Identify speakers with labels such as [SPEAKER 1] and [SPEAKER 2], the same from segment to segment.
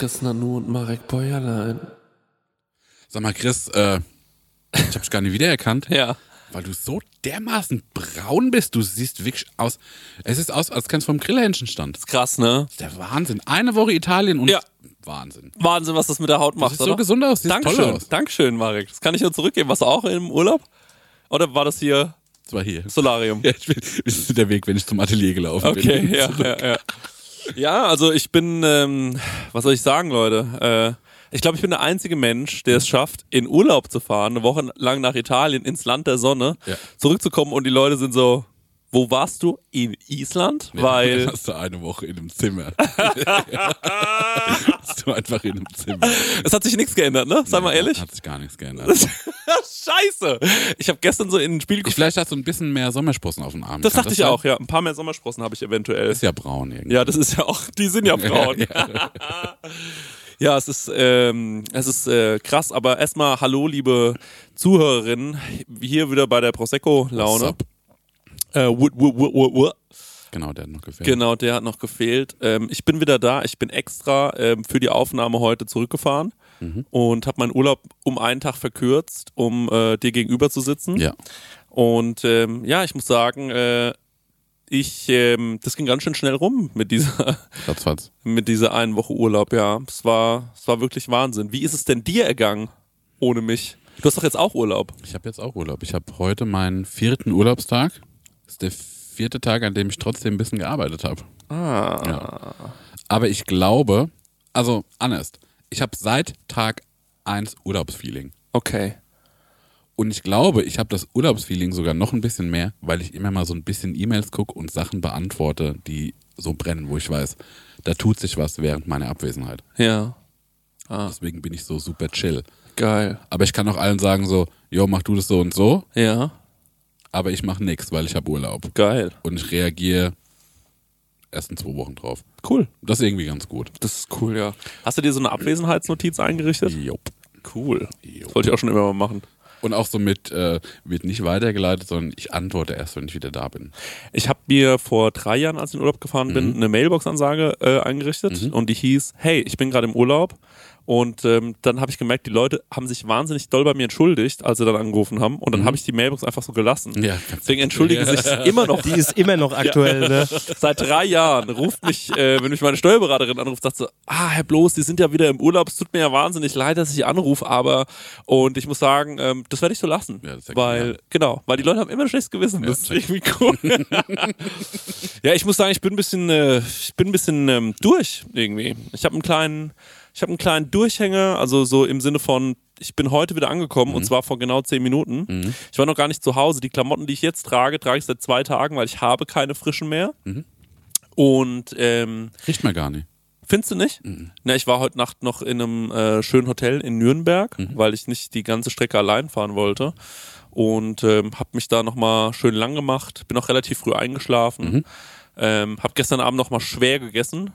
[SPEAKER 1] Chris Nanu und Marek Bäuerlein.
[SPEAKER 2] Sag mal, Chris, äh, ich hab dich gar nicht wiedererkannt.
[SPEAKER 1] Ja.
[SPEAKER 2] Weil du so dermaßen braun bist. Du siehst wirklich aus. Es ist aus, als kennst du vom Grillhähnchen stand.
[SPEAKER 1] Ist krass, ne?
[SPEAKER 2] Das ist der Wahnsinn. Eine Woche Italien und
[SPEAKER 1] Ja.
[SPEAKER 2] Wahnsinn.
[SPEAKER 1] Wahnsinn, was das mit der Haut macht,
[SPEAKER 2] siehst
[SPEAKER 1] oder?
[SPEAKER 2] so gesund aus, siehst
[SPEAKER 1] Dankeschön,
[SPEAKER 2] toll aus.
[SPEAKER 1] Dankeschön, Marek. Das kann ich nur zurückgeben. Warst du auch im Urlaub? Oder war das hier
[SPEAKER 2] Das war hier.
[SPEAKER 1] Solarium?
[SPEAKER 2] Ja, ich bin, das ist der Weg, wenn ich zum Atelier gelaufen
[SPEAKER 1] Okay,
[SPEAKER 2] bin.
[SPEAKER 1] ja, ja, ja. Ja, also ich bin, ähm, was soll ich sagen, Leute? Äh, ich glaube, ich bin der einzige Mensch, der es schafft, in Urlaub zu fahren, eine Woche lang nach Italien, ins Land der Sonne,
[SPEAKER 2] Ja.
[SPEAKER 1] zurückzukommen und die Leute sind so, wo warst du? In Island? Weil,
[SPEAKER 2] Dann hast du eine Woche in einem Zimmer. hast du einfach in einem Zimmer.
[SPEAKER 1] es hat sich nichts geändert, ne? Sei mal ehrlich.
[SPEAKER 2] Hat sich gar nichts geändert.
[SPEAKER 1] Scheiße! Ich habe gestern so in ein Spiel geguckt.
[SPEAKER 2] vielleicht hast du ein bisschen mehr Sommersprossen auf dem Arm.
[SPEAKER 1] Das
[SPEAKER 2] Kann
[SPEAKER 1] dachte ich
[SPEAKER 2] sein?
[SPEAKER 1] auch, ja. Ein paar mehr Sommersprossen habe ich eventuell.
[SPEAKER 2] Ist ja braun irgendwie.
[SPEAKER 1] Ja, das ist ja auch, die sind ja braun. ja, es ist, ähm, es ist äh, krass, aber erstmal hallo, liebe Zuhörerinnen, hier wieder bei der Prosecco-Laune. Äh.
[SPEAKER 2] Genau, der hat noch gefällt.
[SPEAKER 1] Genau, der hat noch gefehlt. Ähm, ich bin wieder da. Ich bin extra ähm, für die Aufnahme heute zurückgefahren
[SPEAKER 2] Mhm.
[SPEAKER 1] und habe meinen Urlaub um einen Tag verkürzt, um äh, dir gegenüber zu sitzen.
[SPEAKER 2] Ja.
[SPEAKER 1] Und ähm, ja, ich muss sagen, äh, ich, ähm, das ging ganz schön schnell rum mit dieser
[SPEAKER 2] Ratzfatz.
[SPEAKER 1] mit dieser einen Woche Urlaub, ja. Es war, es war wirklich Wahnsinn. Wie ist es denn dir ergangen ohne mich? Du hast doch jetzt auch Urlaub.
[SPEAKER 2] Ich habe jetzt auch Urlaub. Ich habe heute meinen vierten Urlaubstag. Das ist der vierte Tag, an dem ich trotzdem ein bisschen gearbeitet habe.
[SPEAKER 1] Ah.
[SPEAKER 2] Ja. Aber ich glaube, also anders, ich habe seit Tag eins Urlaubsfeeling.
[SPEAKER 1] Okay.
[SPEAKER 2] Und ich glaube, ich habe das Urlaubsfeeling sogar noch ein bisschen mehr, weil ich immer mal so ein bisschen E-Mails gucke und Sachen beantworte, die so brennen, wo ich weiß, da tut sich was während meiner Abwesenheit.
[SPEAKER 1] Ja.
[SPEAKER 2] Deswegen bin ich so super chill.
[SPEAKER 1] Geil.
[SPEAKER 2] Aber ich kann auch allen sagen so, jo, mach du das so und so,
[SPEAKER 1] Ja.
[SPEAKER 2] Aber ich mache nichts, weil ich habe Urlaub.
[SPEAKER 1] Geil.
[SPEAKER 2] Und ich reagiere erst in zwei Wochen drauf.
[SPEAKER 1] Cool.
[SPEAKER 2] Das ist irgendwie ganz gut.
[SPEAKER 1] Das ist cool, ja. Hast du dir so eine Abwesenheitsnotiz eingerichtet?
[SPEAKER 2] Jop.
[SPEAKER 1] Cool.
[SPEAKER 2] Jo.
[SPEAKER 1] Das wollte ich auch schon immer mal machen.
[SPEAKER 2] Und auch so mit, äh, wird nicht weitergeleitet, sondern ich antworte erst, wenn ich wieder da bin.
[SPEAKER 1] Ich habe mir vor drei Jahren, als ich in Urlaub gefahren bin, eine Mailbox-Ansage äh, eingerichtet und die hieß, hey, ich bin gerade im Urlaub. Und ähm, dann habe ich gemerkt, die Leute haben sich wahnsinnig doll bei mir entschuldigt, als sie dann angerufen haben. Und dann habe ich die Mailbox einfach so gelassen.
[SPEAKER 2] Ja,
[SPEAKER 1] Deswegen entschuldigen sich immer noch
[SPEAKER 3] Die ist immer noch aktuell, ne?
[SPEAKER 1] Seit drei Jahren ruft mich, äh, wenn mich meine Steuerberaterin anruft, sagt so, ah, Herr Bloß, Sie sind ja wieder im Urlaub, es tut mir ja wahnsinnig leid, dass ich Sie anrufe, aber, und ich muss sagen, ähm, das werde ich so lassen.
[SPEAKER 2] Ja, ja
[SPEAKER 1] weil, genau, weil die Leute haben immer ein schlechtes Gewissen, das ist irgendwie cool. ja, ich muss sagen, ich bin ein bisschen, äh, ich bin ein bisschen ähm, durch, irgendwie. Ich habe einen kleinen, ich habe einen kleinen Durchhänger, also so im Sinne von, ich bin heute wieder angekommen und zwar vor genau zehn Minuten. Ich war noch gar nicht zu Hause. Die Klamotten, die ich jetzt trage, trage ich seit zwei Tagen, weil ich habe keine frischen mehr. Und ähm,
[SPEAKER 2] Riecht man gar nicht.
[SPEAKER 1] findest du nicht? Na, ich war heute Nacht noch in einem äh, schönen Hotel in Nürnberg, weil ich nicht die ganze Strecke allein fahren wollte. Und ähm, habe mich da nochmal schön lang gemacht, bin auch relativ früh eingeschlafen. Ähm, habe gestern Abend nochmal schwer gegessen.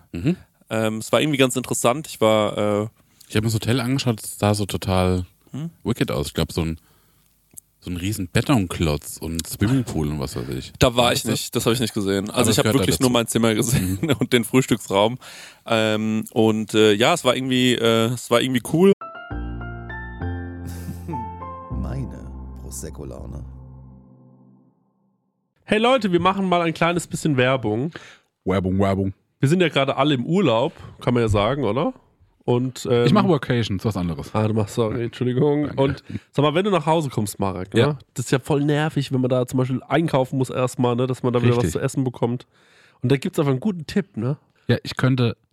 [SPEAKER 1] Ähm, es war irgendwie ganz interessant. Ich war äh,
[SPEAKER 2] Ich habe mir das Hotel angeschaut, es sah so total
[SPEAKER 1] Hm?
[SPEAKER 2] wicked aus. Ich glaube, so ein, so ein riesen Betonklotz und Swimmingpool und was weiß ich.
[SPEAKER 1] Da war ich
[SPEAKER 2] das?
[SPEAKER 1] nicht, das habe ich nicht gesehen.
[SPEAKER 2] Aber
[SPEAKER 1] Also
[SPEAKER 2] es
[SPEAKER 1] ich habe wirklich
[SPEAKER 2] dazu.
[SPEAKER 1] nur mein Zimmer gesehen und den Frühstücksraum. Ähm, und äh, ja, es war irgendwie, äh, es war irgendwie cool.
[SPEAKER 4] Meine Prosecco-Laune.
[SPEAKER 5] Hey Leute, wir machen mal ein kleines bisschen Werbung.
[SPEAKER 2] Werbung, Werbung.
[SPEAKER 5] Wir sind ja gerade alle im Urlaub, kann man ja sagen, oder? Und, ähm,
[SPEAKER 2] Ich mache Workations, was anderes.
[SPEAKER 5] Ah, du machst, sorry, Entschuldigung. Und sag mal, wenn du nach Hause kommst, Marek, ne?
[SPEAKER 2] Ja.
[SPEAKER 5] das ist ja voll nervig, wenn man da zum Beispiel einkaufen muss erstmal, ne? dass man da wieder was
[SPEAKER 2] Richtig.
[SPEAKER 5] zu essen bekommt. Und da gibt es einfach einen guten Tipp, ne?
[SPEAKER 2] Ja, ich könnte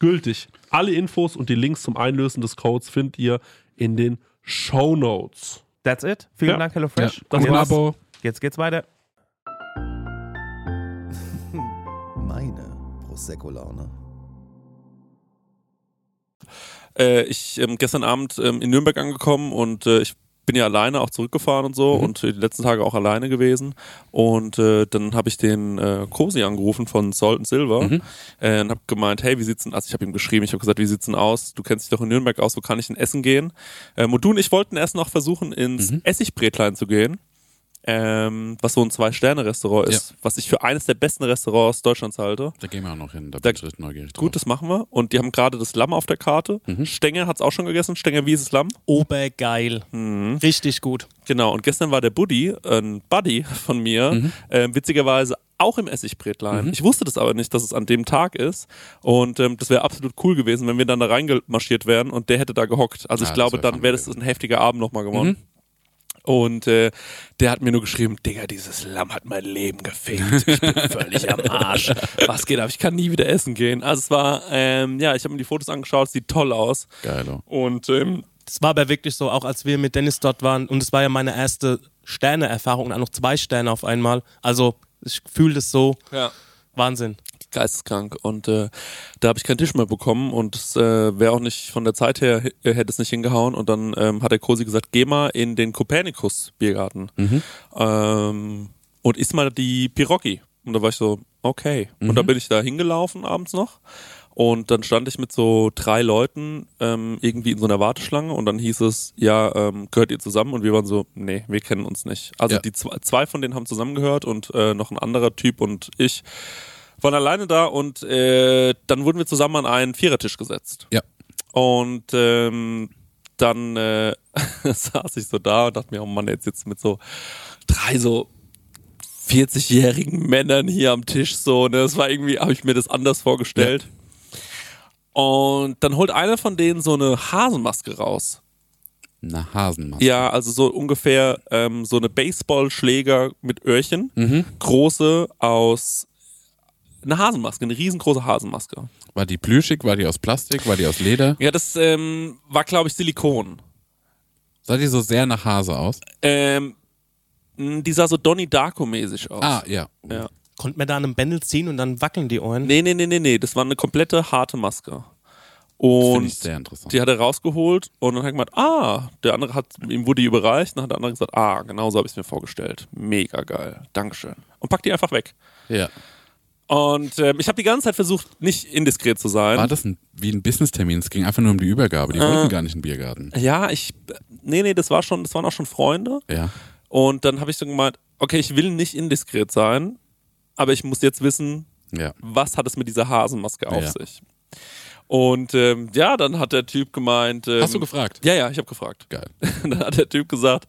[SPEAKER 5] gültig. Alle Infos und die Links zum Einlösen des Codes findet ihr in den Show Notes.
[SPEAKER 6] That's it. Vielen
[SPEAKER 5] Ja.
[SPEAKER 6] Dank, HelloFresh.
[SPEAKER 7] Ja. Ein
[SPEAKER 6] jetzt,
[SPEAKER 7] Abo.
[SPEAKER 6] jetzt geht's weiter.
[SPEAKER 4] Meine Prosecco-Laune.
[SPEAKER 1] Äh, ich ähm, gestern Abend ähm, in Nürnberg angekommen und äh, ich bin ja alleine auch zurückgefahren und so und äh, die letzten Tage auch alleine gewesen. Und äh, dann habe ich den äh, Cosi angerufen von Salt and Silver äh, und habe gemeint, hey, wie sieht's denn, also ich habe ihm geschrieben, ich habe gesagt, wie sieht's denn aus? Du kennst dich doch in Nürnberg aus, wo kann ich denn essen gehen? Ähm, und du und ich wollten erst noch versuchen, ins Essigbrätlein zu gehen. Ähm, was so ein Zwei-Sterne-Restaurant ist, was ich für eines der besten Restaurants Deutschlands halte.
[SPEAKER 7] Da gehen wir auch noch hin, da
[SPEAKER 1] Da-
[SPEAKER 7] bin ich richtig neugierig drauf.
[SPEAKER 1] Gut, das machen wir. Und die haben gerade das Lamm auf der Karte. Stenger hat's auch schon gegessen. Stenger, wie ist das Lamm?
[SPEAKER 3] Obergeil. Richtig gut.
[SPEAKER 1] Genau. Und gestern war der Buddy, ein Buddy von mir, äh, witzigerweise auch im Essigbrätlein. Ich wusste das aber nicht, dass es an dem Tag ist. Und ähm, das wäre absolut cool gewesen, wenn wir dann da reingemarschiert wären und der hätte da gehockt. Also
[SPEAKER 7] Ja,
[SPEAKER 1] ich glaube,
[SPEAKER 7] wär
[SPEAKER 1] dann wäre das ein heftiger Abend nochmal geworden. Und äh, der hat mir nur geschrieben, Digga, dieses Lamm hat mein Leben gefickt. Ich bin völlig am Arsch. Was geht ab? Ich kann nie wieder essen gehen. Also es war, ähm, ja, ich habe mir die Fotos angeschaut, es sieht toll aus.
[SPEAKER 7] Geilo.
[SPEAKER 1] Und ähm,
[SPEAKER 3] Das war aber wirklich so, auch als wir mit Dennis dort waren. Und es war ja meine erste Sterne-Erfahrung auch noch zwei Sterne auf einmal. Also ich fühle das so.
[SPEAKER 1] ja.
[SPEAKER 3] Wahnsinn.
[SPEAKER 1] Geisteskrank. Und äh, da habe ich keinen Tisch mehr bekommen und es äh, wäre auch nicht von der Zeit her äh, hätte es nicht hingehauen. Und dann ähm, hat der Kosi gesagt, geh mal in den Kopernikus Biergarten ähm, und iss mal die Pirocchi und da war ich so, okay. Und dann bin ich da hingelaufen abends noch. Und dann stand ich mit so drei Leuten ähm, irgendwie in so einer Warteschlange. Und dann hieß es, ja, ähm, gehört ihr zusammen? Und wir waren so, nee, wir kennen uns nicht. Also
[SPEAKER 7] Ja.
[SPEAKER 1] die zwei, zwei von denen haben zusammengehört und äh, noch ein anderer Typ und ich waren alleine da und äh, dann wurden wir zusammen an einen Vierertisch gesetzt.
[SPEAKER 7] Ja.
[SPEAKER 1] Und ähm, dann äh, saß ich so da und dachte mir, oh Mann, jetzt sitzt mit so drei so 40-jährigen Männern hier am Tisch so, ne? Das war irgendwie, habe ich mir das anders vorgestellt. Und dann holt einer von denen so eine Hasenmaske raus.
[SPEAKER 7] Eine Hasenmaske.
[SPEAKER 1] Ja, also so ungefähr ähm, so eine Baseballschläger mit Öhrchen. Große aus eine Hasenmaske, eine riesengroße Hasenmaske.
[SPEAKER 2] War die plüschig? War die aus Plastik? War die aus Leder?
[SPEAKER 1] Ja, das ähm, war, glaube ich, Silikon.
[SPEAKER 2] Sah die so sehr nach Hase aus?
[SPEAKER 1] Ähm, die sah so Donnie Darko-mäßig aus.
[SPEAKER 2] Ah, ja.
[SPEAKER 1] Ja.
[SPEAKER 3] Konnte man da an einem Bändel ziehen und dann wackeln die Ohren?
[SPEAKER 1] Nee, nee, nee, nee, nee. Das war eine komplette harte Maske.
[SPEAKER 2] Finde
[SPEAKER 1] Und
[SPEAKER 2] ich sehr interessant.
[SPEAKER 1] die hat er rausgeholt und dann hat er gemeint, ah, der andere hat, ihm wurde die überreicht, dann hat der andere gesagt, ah, genau so habe ich es mir vorgestellt. Mega geil. Dankeschön. Und packt die einfach weg.
[SPEAKER 2] ja.
[SPEAKER 1] Und ähm, ich habe die ganze Zeit versucht, nicht indiskret zu sein.
[SPEAKER 2] War das ein, wie ein Business-Termin? Es ging einfach nur um die Übergabe. Die wollten gar nicht in den Biergarten.
[SPEAKER 1] Ja, ich, nee, nee, das war schon, das waren auch schon Freunde.
[SPEAKER 2] Ja.
[SPEAKER 1] Und dann habe ich so gemeint, okay, ich will nicht indiskret sein, aber ich muss jetzt wissen,
[SPEAKER 2] Ja.
[SPEAKER 1] was hat es mit dieser Hasenmaske auf
[SPEAKER 2] Ja.
[SPEAKER 1] sich. Und ähm, ja, dann hat der Typ gemeint. Ähm,
[SPEAKER 2] Hast du gefragt?
[SPEAKER 1] Ja, ja, ich habe gefragt.
[SPEAKER 2] Geil.
[SPEAKER 1] dann hat der Typ gesagt,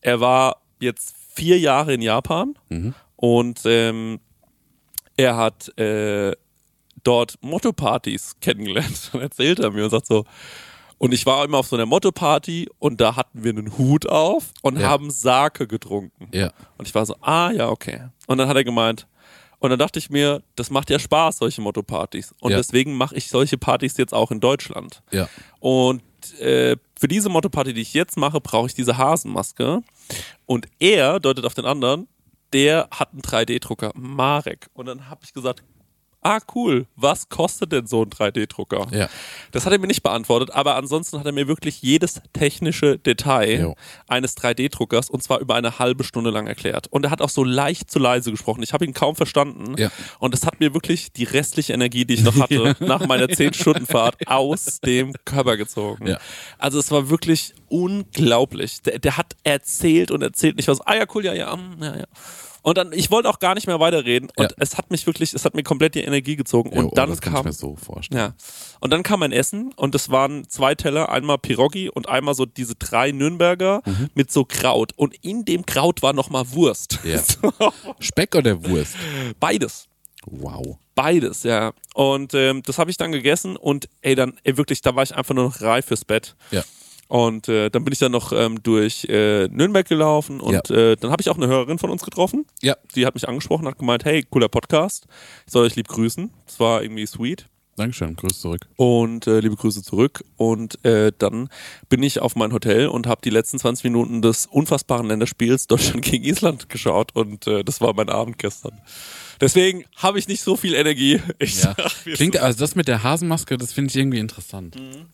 [SPEAKER 1] er war jetzt vier Jahre in Japan
[SPEAKER 2] Mhm.
[SPEAKER 1] und ähm, er hat äh, dort Motto-Partys kennengelernt. Dann erzählt er mir und sagt so, und ich war immer auf so einer Motto-Party und da hatten wir einen Hut auf und
[SPEAKER 2] Ja.
[SPEAKER 1] haben Sake getrunken.
[SPEAKER 2] Ja.
[SPEAKER 1] Und ich war so, ah ja, okay. Und dann hat er gemeint, und dann dachte ich mir, das macht ja Spaß, solche Motto-Partys. Und
[SPEAKER 2] Ja.
[SPEAKER 1] deswegen mache ich solche Partys jetzt auch in Deutschland.
[SPEAKER 2] Ja.
[SPEAKER 1] Und äh, für diese Motto-Party, die ich jetzt mache, brauche ich diese Hasenmaske. Und er deutet auf den anderen, der hat einen 3D-Drucker, Marek. Und dann habe ich gesagt, ah cool, was kostet denn so ein 3D-Drucker?
[SPEAKER 2] Ja.
[SPEAKER 1] Das hat er mir nicht beantwortet, aber ansonsten hat er mir wirklich jedes technische Detail
[SPEAKER 2] Jo.
[SPEAKER 1] eines 3D-Druckers und zwar über eine halbe Stunde lang erklärt. Und er hat auch so leicht zu leise gesprochen. Ich habe ihn kaum verstanden.
[SPEAKER 2] Ja.
[SPEAKER 1] Und das hat mir wirklich die restliche Energie, die ich noch hatte, nach meiner 10-Stunden-Fahrt aus dem Körper gezogen.
[SPEAKER 2] Ja.
[SPEAKER 1] Also es war wirklich unglaublich. Der, der hat erzählt und erzählt nicht was. Ah ja, cool, ja, ja, mm, ja, ja. Und dann, ich wollte auch gar nicht mehr weiterreden. Und
[SPEAKER 2] Ja.
[SPEAKER 1] es hat mich wirklich, es hat mir komplett die Energie gezogen.
[SPEAKER 2] Jo,
[SPEAKER 1] Und dann
[SPEAKER 2] oh, das kann ich
[SPEAKER 1] kam,
[SPEAKER 2] mir so vorstellen.
[SPEAKER 1] ja. Und dann kam mein Essen und es waren zwei Teller, einmal Pierogi und einmal so diese drei Nürnberger mit so Kraut. Und in dem Kraut war nochmal Wurst.
[SPEAKER 2] Mhm. Ja. Speck oder Wurst?
[SPEAKER 1] Beides.
[SPEAKER 2] Wow.
[SPEAKER 1] Beides, ja. Und ähm, das habe ich dann gegessen und ey, dann, ey, wirklich, da war ich einfach nur noch reif fürs Bett.
[SPEAKER 2] Ja.
[SPEAKER 1] Und äh, dann bin ich dann noch ähm, durch äh, Nürnberg gelaufen und äh, dann habe ich auch eine Hörerin von uns getroffen.
[SPEAKER 2] Ja.
[SPEAKER 1] Die hat mich angesprochen, hat gemeint, hey, cooler Podcast, ich soll euch lieb grüßen. Das war irgendwie sweet.
[SPEAKER 2] Dankeschön. Grüß zurück.
[SPEAKER 1] Und äh, liebe Grüße zurück. Und äh, dann bin ich auf mein Hotel und habe die letzten 20 Minuten des unfassbaren Länderspiels Deutschland gegen Island geschaut. Und äh, das war mein Abend gestern. Deswegen habe ich nicht so viel Energie. Ich
[SPEAKER 2] Ja.
[SPEAKER 1] sag, es
[SPEAKER 2] Klingt, also das mit der Hasenmaske, das finde ich irgendwie interessant.
[SPEAKER 1] Mhm.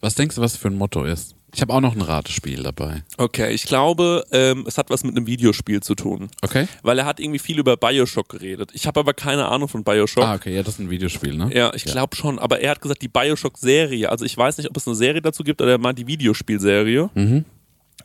[SPEAKER 2] Was denkst du, was für ein Motto ist? Ich habe auch noch ein Ratespiel dabei.
[SPEAKER 1] Okay, ich glaube, ähm, es hat was mit einem Videospiel zu tun.
[SPEAKER 2] Okay?
[SPEAKER 1] Weil er hat irgendwie viel über Bioshock geredet. Ich habe aber keine Ahnung von Bioshock.
[SPEAKER 2] Ah, okay, ja, das ist ein Videospiel, ne?
[SPEAKER 1] Ja, ich glaube schon. Aber er hat gesagt, die Bioshock-Serie. Also ich weiß nicht, ob es eine Serie dazu gibt oder er meint die Videospielserie.
[SPEAKER 2] Mhm.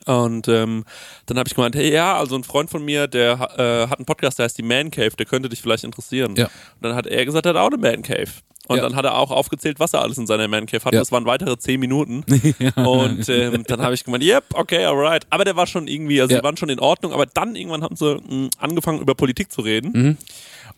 [SPEAKER 1] Und ähm, dann habe ich gemeint, hey, ja, also ein Freund von mir, der äh, hat einen Podcast, der heißt die Man Cave, der könnte dich vielleicht interessieren.
[SPEAKER 2] Ja.
[SPEAKER 1] Und dann hat er gesagt, er hat auch eine Man Cave. Und
[SPEAKER 2] Ja.
[SPEAKER 1] dann hat er auch aufgezählt, was er alles in seiner Man Cave hat.
[SPEAKER 2] Ja.
[SPEAKER 1] Das waren weitere zehn Minuten. Und ähm, dann habe ich gemeint, yep, okay, alright. Aber der war schon irgendwie, also die waren schon in Ordnung. Aber dann irgendwann haben sie mh, angefangen, über Politik zu reden.
[SPEAKER 2] Mhm.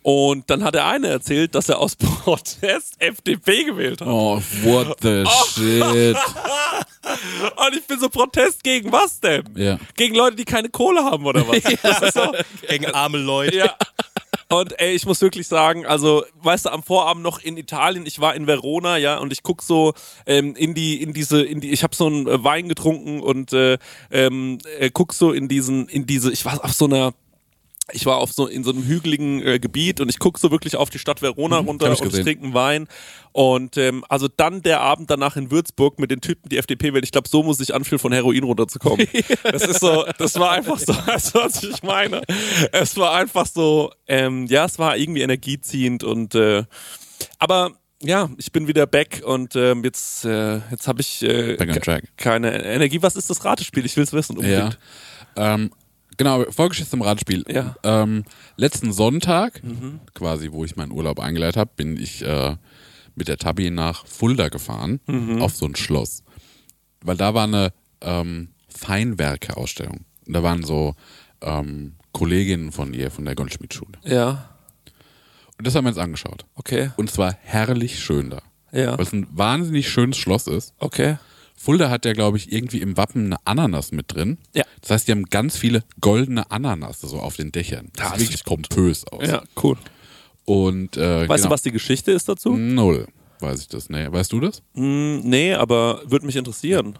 [SPEAKER 1] Und dann hat der eine erzählt, dass er aus Protest FDP gewählt hat.
[SPEAKER 2] Oh, what the shit.
[SPEAKER 1] Und ich bin so Protest gegen was denn?
[SPEAKER 2] Ja.
[SPEAKER 1] Gegen Leute, die keine Kohle haben oder was? Das ist so,
[SPEAKER 3] Gegen arme Leute.
[SPEAKER 1] ja. Und ey, ich muss wirklich sagen, also, weißt du, am Vorabend noch in Italien, ich war in Verona, ja, und ich guck so ähm, in die, in diese, in die, ich habe so einen äh, Wein getrunken und äh, ähm, äh, guck so in diesen, in diese, ich war auf so einer ich war auf so in so einem hügeligen äh, Gebiet und ich guck so wirklich auf die Stadt Verona runter
[SPEAKER 2] hab ich
[SPEAKER 1] und trinke einen Wein. Und ähm, also dann der Abend danach in Würzburg mit den Typen, die FDP wählen. Ich glaube, so muss ich anfühlen, von Heroin runterzukommen. Das ist so, das war einfach so, du, was ich meine? Es war einfach so, ähm, ja, es war irgendwie energieziehend und äh, aber ja, ich bin wieder back und ähm, jetzt, äh, jetzt habe ich äh, keine Energie. Was ist das Ratespiel? Ich will es wissen
[SPEAKER 2] Ja.
[SPEAKER 1] unbedingt.
[SPEAKER 2] Ähm, genau, Vorgeschichte zum Radspiel.
[SPEAKER 1] Ja.
[SPEAKER 2] Ähm, letzten Sonntag, quasi, wo ich meinen Urlaub eingeleitet habe, bin ich äh, mit der Tabi nach Fulda gefahren, auf so ein Schloss. Weil da war eine ähm, Feinwerke-Ausstellung. Und da waren so ähm, Kolleginnen von ihr, von der Goldschmiedschule.
[SPEAKER 1] Ja,
[SPEAKER 2] Und das haben wir uns angeschaut.
[SPEAKER 1] okay.
[SPEAKER 2] Und es war herrlich schön da.
[SPEAKER 1] Ja,
[SPEAKER 2] Weil es ein wahnsinnig schönes Schloss ist.
[SPEAKER 1] okay.
[SPEAKER 2] Fulda hat ja, glaube ich, irgendwie im Wappen eine Ananas mit drin.
[SPEAKER 1] Ja.
[SPEAKER 2] Das heißt, die haben ganz viele goldene Ananas so auf den Dächern. Das
[SPEAKER 1] Ja,
[SPEAKER 2] sieht
[SPEAKER 1] das
[SPEAKER 2] wirklich pompös aus.
[SPEAKER 1] Ja, cool.
[SPEAKER 2] Und äh,
[SPEAKER 1] Weißt
[SPEAKER 2] genau.
[SPEAKER 1] du, was die Geschichte ist dazu?
[SPEAKER 2] Null, weiß ich das. Nee, weißt du das?
[SPEAKER 1] Hm, nee, aber würde mich interessieren.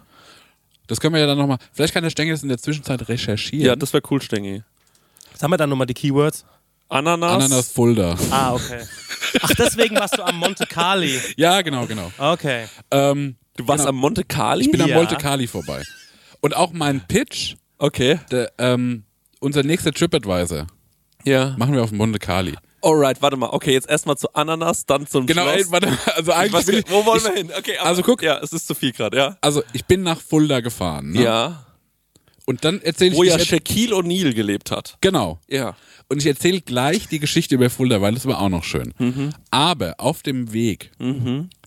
[SPEAKER 2] Das können wir ja dann nochmal. Vielleicht kann der Stengel das in der Zwischenzeit recherchieren.
[SPEAKER 1] Ja, das wäre cool, Stengi.
[SPEAKER 3] Sagen wir dann nochmal die Keywords.
[SPEAKER 1] Ananas.
[SPEAKER 2] Ananas Fulda.
[SPEAKER 3] Ah, okay. Ach, deswegen warst du am Monte Carli.
[SPEAKER 2] Ja, genau, genau.
[SPEAKER 3] Okay.
[SPEAKER 2] Ähm,
[SPEAKER 1] Du warst
[SPEAKER 2] genau.
[SPEAKER 1] am Monte Carli?
[SPEAKER 2] Ich bin am
[SPEAKER 3] Ja.
[SPEAKER 2] Monte Carli vorbei. Und auch mein Pitch,
[SPEAKER 1] Okay.
[SPEAKER 2] der, ähm, unser nächster TripAdvisor,
[SPEAKER 1] Ja.
[SPEAKER 2] machen wir auf Monte Carli.
[SPEAKER 1] Alright, warte mal. Okay, jetzt erstmal zu Ananas, dann zum
[SPEAKER 2] Genau,
[SPEAKER 1] Schloss.
[SPEAKER 2] ey, warte, mal, also
[SPEAKER 1] Ich
[SPEAKER 2] eigentlich
[SPEAKER 1] weiß,
[SPEAKER 2] ich,
[SPEAKER 1] wo wollen
[SPEAKER 2] ich,
[SPEAKER 1] wir hin? Okay, aber,
[SPEAKER 2] also guck.
[SPEAKER 1] Ja, es ist zu viel gerade, ja.
[SPEAKER 2] Also ich bin nach Fulda gefahren. Ne?
[SPEAKER 1] Ja.
[SPEAKER 2] Und dann erzähle ich
[SPEAKER 1] Wo ja
[SPEAKER 2] ich,
[SPEAKER 1] Shaquille O'Neal gelebt hat.
[SPEAKER 2] Genau.
[SPEAKER 1] Ja.
[SPEAKER 2] Und ich erzähle gleich die Geschichte über Fulda, weil das war auch noch schön. Aber auf dem Weg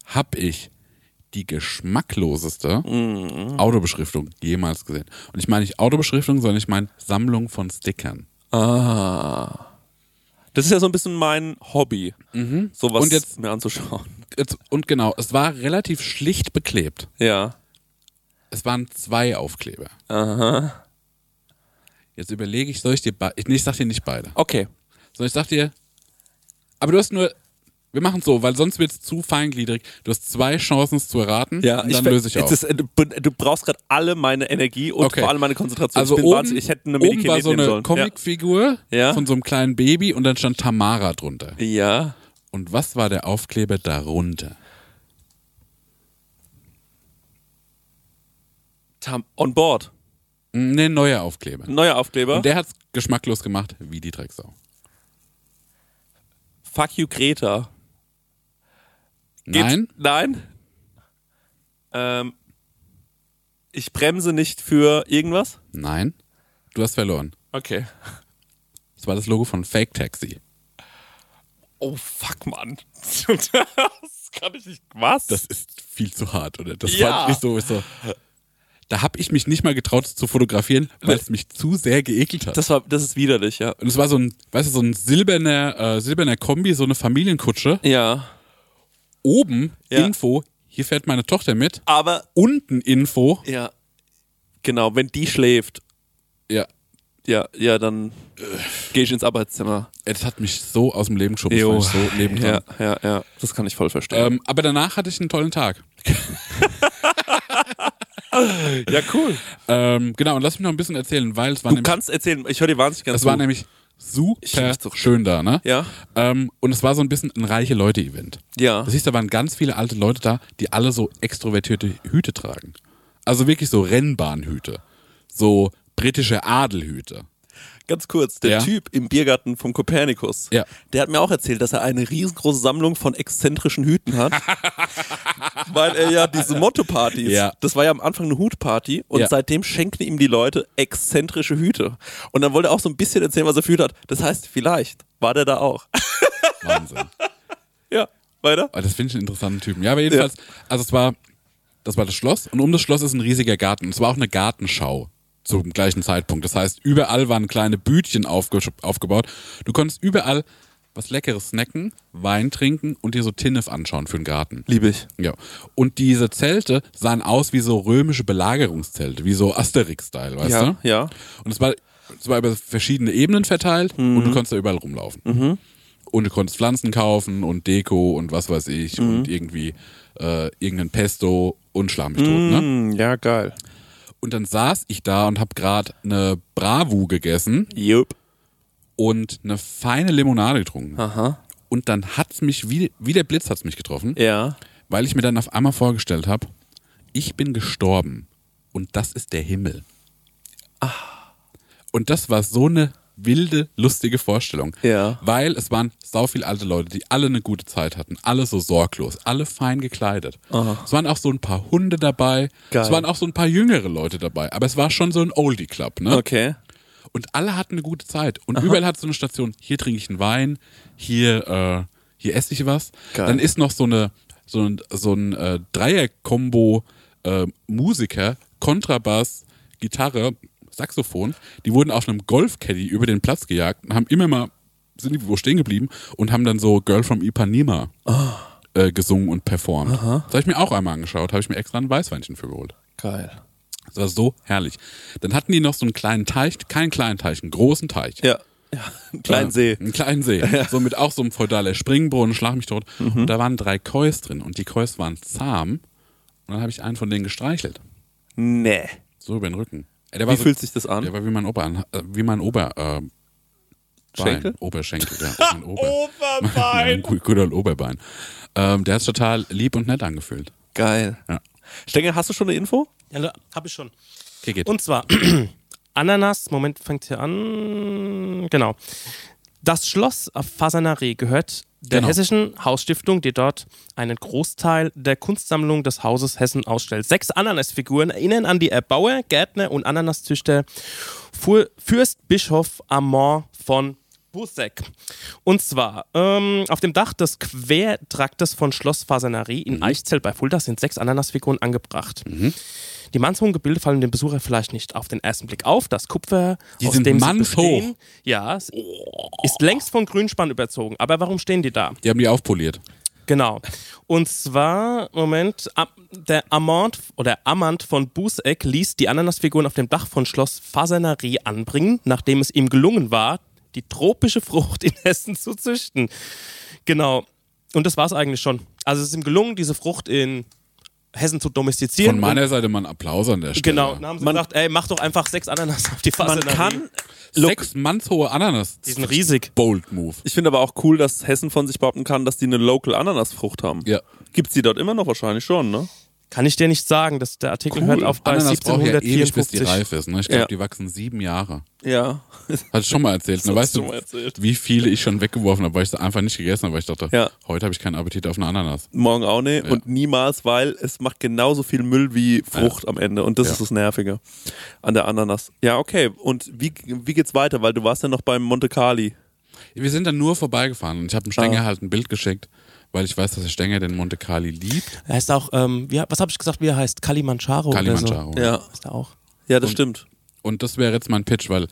[SPEAKER 2] habe ich die geschmackloseste Autobeschriftung jemals gesehen. Und ich meine nicht Autobeschriftung, sondern ich meine Sammlung von Stickern.
[SPEAKER 1] Ah. Das ist ja so ein bisschen mein Hobby, sowas
[SPEAKER 2] Und jetzt-
[SPEAKER 1] mir anzuschauen.
[SPEAKER 2] Jetzt, und genau, es war relativ schlicht beklebt.
[SPEAKER 1] Ja.
[SPEAKER 2] Es waren zwei Aufkleber.
[SPEAKER 1] Aha.
[SPEAKER 2] Jetzt überlege ich, soll ich dir beide, ich sag dir nicht beide,
[SPEAKER 1] Okay.
[SPEAKER 2] sondern ich sag dir, aber du hast nur, wir machen es so, weil sonst wird es zu feingliedrig. Du hast zwei Chancen, es zu erraten
[SPEAKER 1] Ja,
[SPEAKER 2] und dann löse ich auf.
[SPEAKER 1] Ist, äh, du, du brauchst gerade alle meine Energie und
[SPEAKER 2] Okay.
[SPEAKER 1] vor allem meine Konzentration.
[SPEAKER 2] Also
[SPEAKER 1] ich
[SPEAKER 2] oben.
[SPEAKER 1] Ich hätte eine
[SPEAKER 2] oben war so eine. Comicfigur
[SPEAKER 1] Ja.
[SPEAKER 2] von so einem kleinen Baby und dann stand Tamara drunter.
[SPEAKER 1] Ja. ja.
[SPEAKER 2] Und was war der Aufkleber darunter?
[SPEAKER 1] Tam on board.
[SPEAKER 2] Ne, neuer Aufkleber.
[SPEAKER 1] Neuer Aufkleber.
[SPEAKER 2] Und der hat's geschmacklos gemacht, wie die Drecksau.
[SPEAKER 1] Fuck you, Greta. Geht's-
[SPEAKER 2] Nein?
[SPEAKER 1] Nein. Ähm, ich bremse nicht für irgendwas.
[SPEAKER 2] Nein. Du hast verloren.
[SPEAKER 1] Okay.
[SPEAKER 2] Das war das Logo von Fake Taxi.
[SPEAKER 1] Oh fuck, Mann. das kann ich nicht. Was?
[SPEAKER 2] Das ist viel zu hart, oder? Das
[SPEAKER 1] Ja.
[SPEAKER 2] fand ich so, so. Da habe ich mich nicht mal getraut zu fotografieren, weil es mich zu sehr geekelt hat.
[SPEAKER 1] das war, das ist widerlich, ja.
[SPEAKER 2] und es war so ein, weißt du, so ein silberner, äh, silberner Kombi, so eine Familienkutsche.
[SPEAKER 1] Ja.
[SPEAKER 2] Oben
[SPEAKER 1] Ja.
[SPEAKER 2] Info, hier fährt meine Tochter mit.
[SPEAKER 1] Aber
[SPEAKER 2] Unten Info,
[SPEAKER 1] ja, genau. Wenn die schläft,
[SPEAKER 2] ja,
[SPEAKER 1] ja, ja, dann gehe ich ins Arbeitszimmer.
[SPEAKER 2] es hat mich so aus dem Leben geschoben. Das
[SPEAKER 1] Jo.
[SPEAKER 2] so nebendran.
[SPEAKER 1] Ja, ja, ja. Das kann ich voll verstehen.
[SPEAKER 2] Ähm, aber danach hatte ich einen tollen Tag.
[SPEAKER 1] ja, cool.
[SPEAKER 2] Ähm, genau, und lass mich noch ein bisschen erzählen, weil es war
[SPEAKER 1] Du
[SPEAKER 2] nämlich,
[SPEAKER 1] kannst erzählen. Ich höre dir wahnsinnig gerne
[SPEAKER 2] es war nämlich
[SPEAKER 1] Ich
[SPEAKER 2] super
[SPEAKER 1] doch-
[SPEAKER 2] schön da, ne?
[SPEAKER 1] Ja.
[SPEAKER 2] Ähm, und es war so ein bisschen ein reiche Leute-Event.
[SPEAKER 1] Ja.
[SPEAKER 2] Das heißt, da waren ganz viele alte Leute da, die alle so extrovertierte Hüte tragen. Also wirklich so Rennbahnhüte. So britische Adelhüte.
[SPEAKER 1] Ganz kurz, der
[SPEAKER 2] Ja.
[SPEAKER 1] Typ im Biergarten vom Kopernikus,
[SPEAKER 2] Ja.
[SPEAKER 1] der hat mir auch erzählt, dass er eine riesengroße Sammlung von exzentrischen Hüten hat. weil er ja diese Motto-Partys,
[SPEAKER 2] Ja.
[SPEAKER 1] das war ja am Anfang eine Hutparty und seitdem schenken ihm die Leute exzentrische Hüte. Und dann wollte er auch so ein bisschen erzählen, was er für Hüte hat. Das heißt, vielleicht war der da auch.
[SPEAKER 2] Wahnsinn.
[SPEAKER 1] ja, weiter?
[SPEAKER 2] Aber das finde ich einen interessanten Typen. Ja, aber jedenfalls, also es war, das war das Schloss und um das Schloss ist ein riesiger Garten. Es war auch eine Gartenschau zum gleichen Zeitpunkt. Das heißt, überall waren kleine Bütchen aufge aufgebaut. Du konntest überall was Leckeres snacken, Wein trinken und dir so Tinnef anschauen für den Garten.
[SPEAKER 1] Liebe ich.
[SPEAKER 2] Ja. Und diese Zelte sahen aus wie so römische Belagerungszelte, wie so Asterix-Style, weißt
[SPEAKER 1] Ja,
[SPEAKER 2] du?
[SPEAKER 1] ja.
[SPEAKER 2] Und es war, es war über verschiedene Ebenen verteilt und du konntest da überall rumlaufen. Und du konntest Pflanzen kaufen und Deko und was weiß ich und irgendwie äh, irgendein Pesto und schlag mich tot. Ne?
[SPEAKER 1] Hm, ja, geil.
[SPEAKER 2] Und dann saß ich da und habe gerade eine Bravu gegessen
[SPEAKER 1] Jupp.
[SPEAKER 2] und eine feine Limonade getrunken.
[SPEAKER 1] Aha.
[SPEAKER 2] Und dann hat's mich, wie, wie der Blitz hat's mich getroffen.
[SPEAKER 1] Ja.
[SPEAKER 2] weil ich mir dann auf einmal vorgestellt habe, ich bin gestorben und das ist der Himmel. Und das war so eine wilde, lustige Vorstellung.
[SPEAKER 1] Ja.
[SPEAKER 2] Weil es waren sau viele alte Leute, die alle eine gute Zeit hatten, alle so sorglos, alle fein gekleidet. Es waren auch so ein paar Hunde dabei,
[SPEAKER 1] Geil.
[SPEAKER 2] es waren auch so ein paar jüngere Leute dabei, aber es war schon so ein Oldie-Club, ne?
[SPEAKER 1] Okay.
[SPEAKER 2] Und alle hatten eine gute Zeit. Und überall hat so eine Station, hier trinke ich einen Wein, hier, äh, hier esse ich was.
[SPEAKER 1] Geil.
[SPEAKER 2] Dann ist noch so eine, so ein, so ein äh, Dreier-Kombo äh, Musiker, Kontrabass, Gitarre, Saxophon, die wurden auf einem Golfcaddy über den Platz gejagt und haben immer mal, sind irgendwo stehen geblieben und haben dann so Girl from Ipanema äh, gesungen und performt. Das habe ich mir auch einmal angeschaut, habe ich mir extra ein Weißweinchen für geholt.
[SPEAKER 1] Geil.
[SPEAKER 2] Das war so herrlich. Dann hatten die noch so einen kleinen Teich, keinen kleinen Teich, einen großen Teich.
[SPEAKER 1] Ja. Einen kleinen
[SPEAKER 2] äh,
[SPEAKER 1] See.
[SPEAKER 2] Einen kleinen See. So mit auch so einem feudaler Springbrunnen, schlag mich tot.
[SPEAKER 1] Mhm.
[SPEAKER 2] Und da waren drei Kois drin und die Kois waren zahm. Und dann habe ich einen von denen gestreichelt.
[SPEAKER 1] Nee.
[SPEAKER 2] So über den Rücken. Der war
[SPEAKER 1] Wie
[SPEAKER 2] so,
[SPEAKER 1] fühlt sich das an?
[SPEAKER 2] Der war wie mein Ober, äh, wie mein Ober, äh, Bein.
[SPEAKER 1] Schenkel?
[SPEAKER 2] Oberschenkel, ja. Mein Ober, Oberbein. Gut, gut old Oberbein. Ähm, der hat sich total lieb und nett angefühlt.
[SPEAKER 1] Geil.
[SPEAKER 2] Ja.
[SPEAKER 1] Stenger, hast du schon eine Info?
[SPEAKER 3] Ja, hab ich schon.
[SPEAKER 2] Okay, geht.
[SPEAKER 3] Und zwar Ananas, Moment, fängt hier an. Genau. Das Schloss auf Fasanaree gehört der
[SPEAKER 2] Genau.
[SPEAKER 3] Hessischen Hausstiftung, die dort einen Großteil der Kunstsammlung des Hauses Hessen ausstellt. Sechs Ananasfiguren erinnern an die Erbauer, Gärtner und Ananaszüchter Fu- Fürst Bischof Amand von Busseck. Und zwar ähm, auf dem Dach des Quertraktes von Schloss Fasanaree in Eichzell bei Fulda sind sechs Ananasfiguren angebracht. Die mannshohen Gebilde fallen dem Besucher vielleicht nicht auf den ersten Blick auf. Das Kupfer,
[SPEAKER 2] Die
[SPEAKER 3] aus dem sie bestehen, ja, ist längst von Grünspann überzogen. Aber warum stehen die da?
[SPEAKER 2] Die haben die aufpoliert.
[SPEAKER 3] Genau. Und zwar, Moment, der Amand oder Amand von Buseck ließ die Ananasfiguren auf dem Dach von Schloss Fasanerie anbringen, nachdem es ihm gelungen war, die tropische Frucht in Hessen zu züchten. Genau. Und das war es eigentlich schon. Also es ist ihm gelungen, diese Frucht in Hessen zu domestizieren.
[SPEAKER 2] Von meiner Seite mal einen Applaus an der Stelle.
[SPEAKER 3] genau. Dann haben sie
[SPEAKER 1] Man-
[SPEAKER 3] gesagt, ey, mach doch einfach sechs Ananas auf die
[SPEAKER 1] Man
[SPEAKER 3] Fasanerie.
[SPEAKER 1] kann.
[SPEAKER 2] Sechs mannshohe Ananas.
[SPEAKER 3] Die sind riesig.
[SPEAKER 2] Bold Move.
[SPEAKER 1] Ich finde aber auch cool, dass Hessen von sich behaupten kann, dass die eine Local Ananasfrucht haben.
[SPEAKER 2] Ja.
[SPEAKER 1] Gibt's die dort immer noch wahrscheinlich schon, ne?
[SPEAKER 3] Kann ich dir nicht sagen, dass der Artikel hört auf bei
[SPEAKER 2] Ananas braucht ja ewig, bis die
[SPEAKER 3] 1754.
[SPEAKER 2] reif ist. Ne? Ich glaube,
[SPEAKER 1] Ja.
[SPEAKER 2] die wachsen sieben Jahre.
[SPEAKER 1] Ja.
[SPEAKER 2] Hatte ich schon mal erzählt. Ne? Weißt
[SPEAKER 1] du erzählt.
[SPEAKER 2] wie viele ich schon weggeworfen habe, weil ich sie einfach nicht gegessen habe, weil ich dachte,
[SPEAKER 1] Ja.
[SPEAKER 2] heute habe ich keinen Appetit auf eine Ananas.
[SPEAKER 1] Morgen auch nicht. Und niemals, weil es macht genauso viel Müll wie Frucht am Ende. Und das
[SPEAKER 2] Ja.
[SPEAKER 1] ist das Nervige an der Ananas. Ja, okay. Und wie, wie geht's weiter? Weil du warst ja noch beim Monte Carli.
[SPEAKER 2] Wir sind dann nur vorbeigefahren und ich habe dem Stenger
[SPEAKER 1] Ah.
[SPEAKER 2] halt ein Bild geschickt, weil ich weiß, dass der Stenger den Monte Carli liebt.
[SPEAKER 3] Er heißt auch, ähm, wie, was habe ich gesagt, wie er heißt? Kalimanjaro.
[SPEAKER 2] Kalimanjaro.
[SPEAKER 3] Oder so.
[SPEAKER 1] Ja.
[SPEAKER 3] Ist er auch.
[SPEAKER 1] Ja, das
[SPEAKER 2] Und-
[SPEAKER 1] stimmt.
[SPEAKER 2] Und das wäre jetzt mein Pitch, weil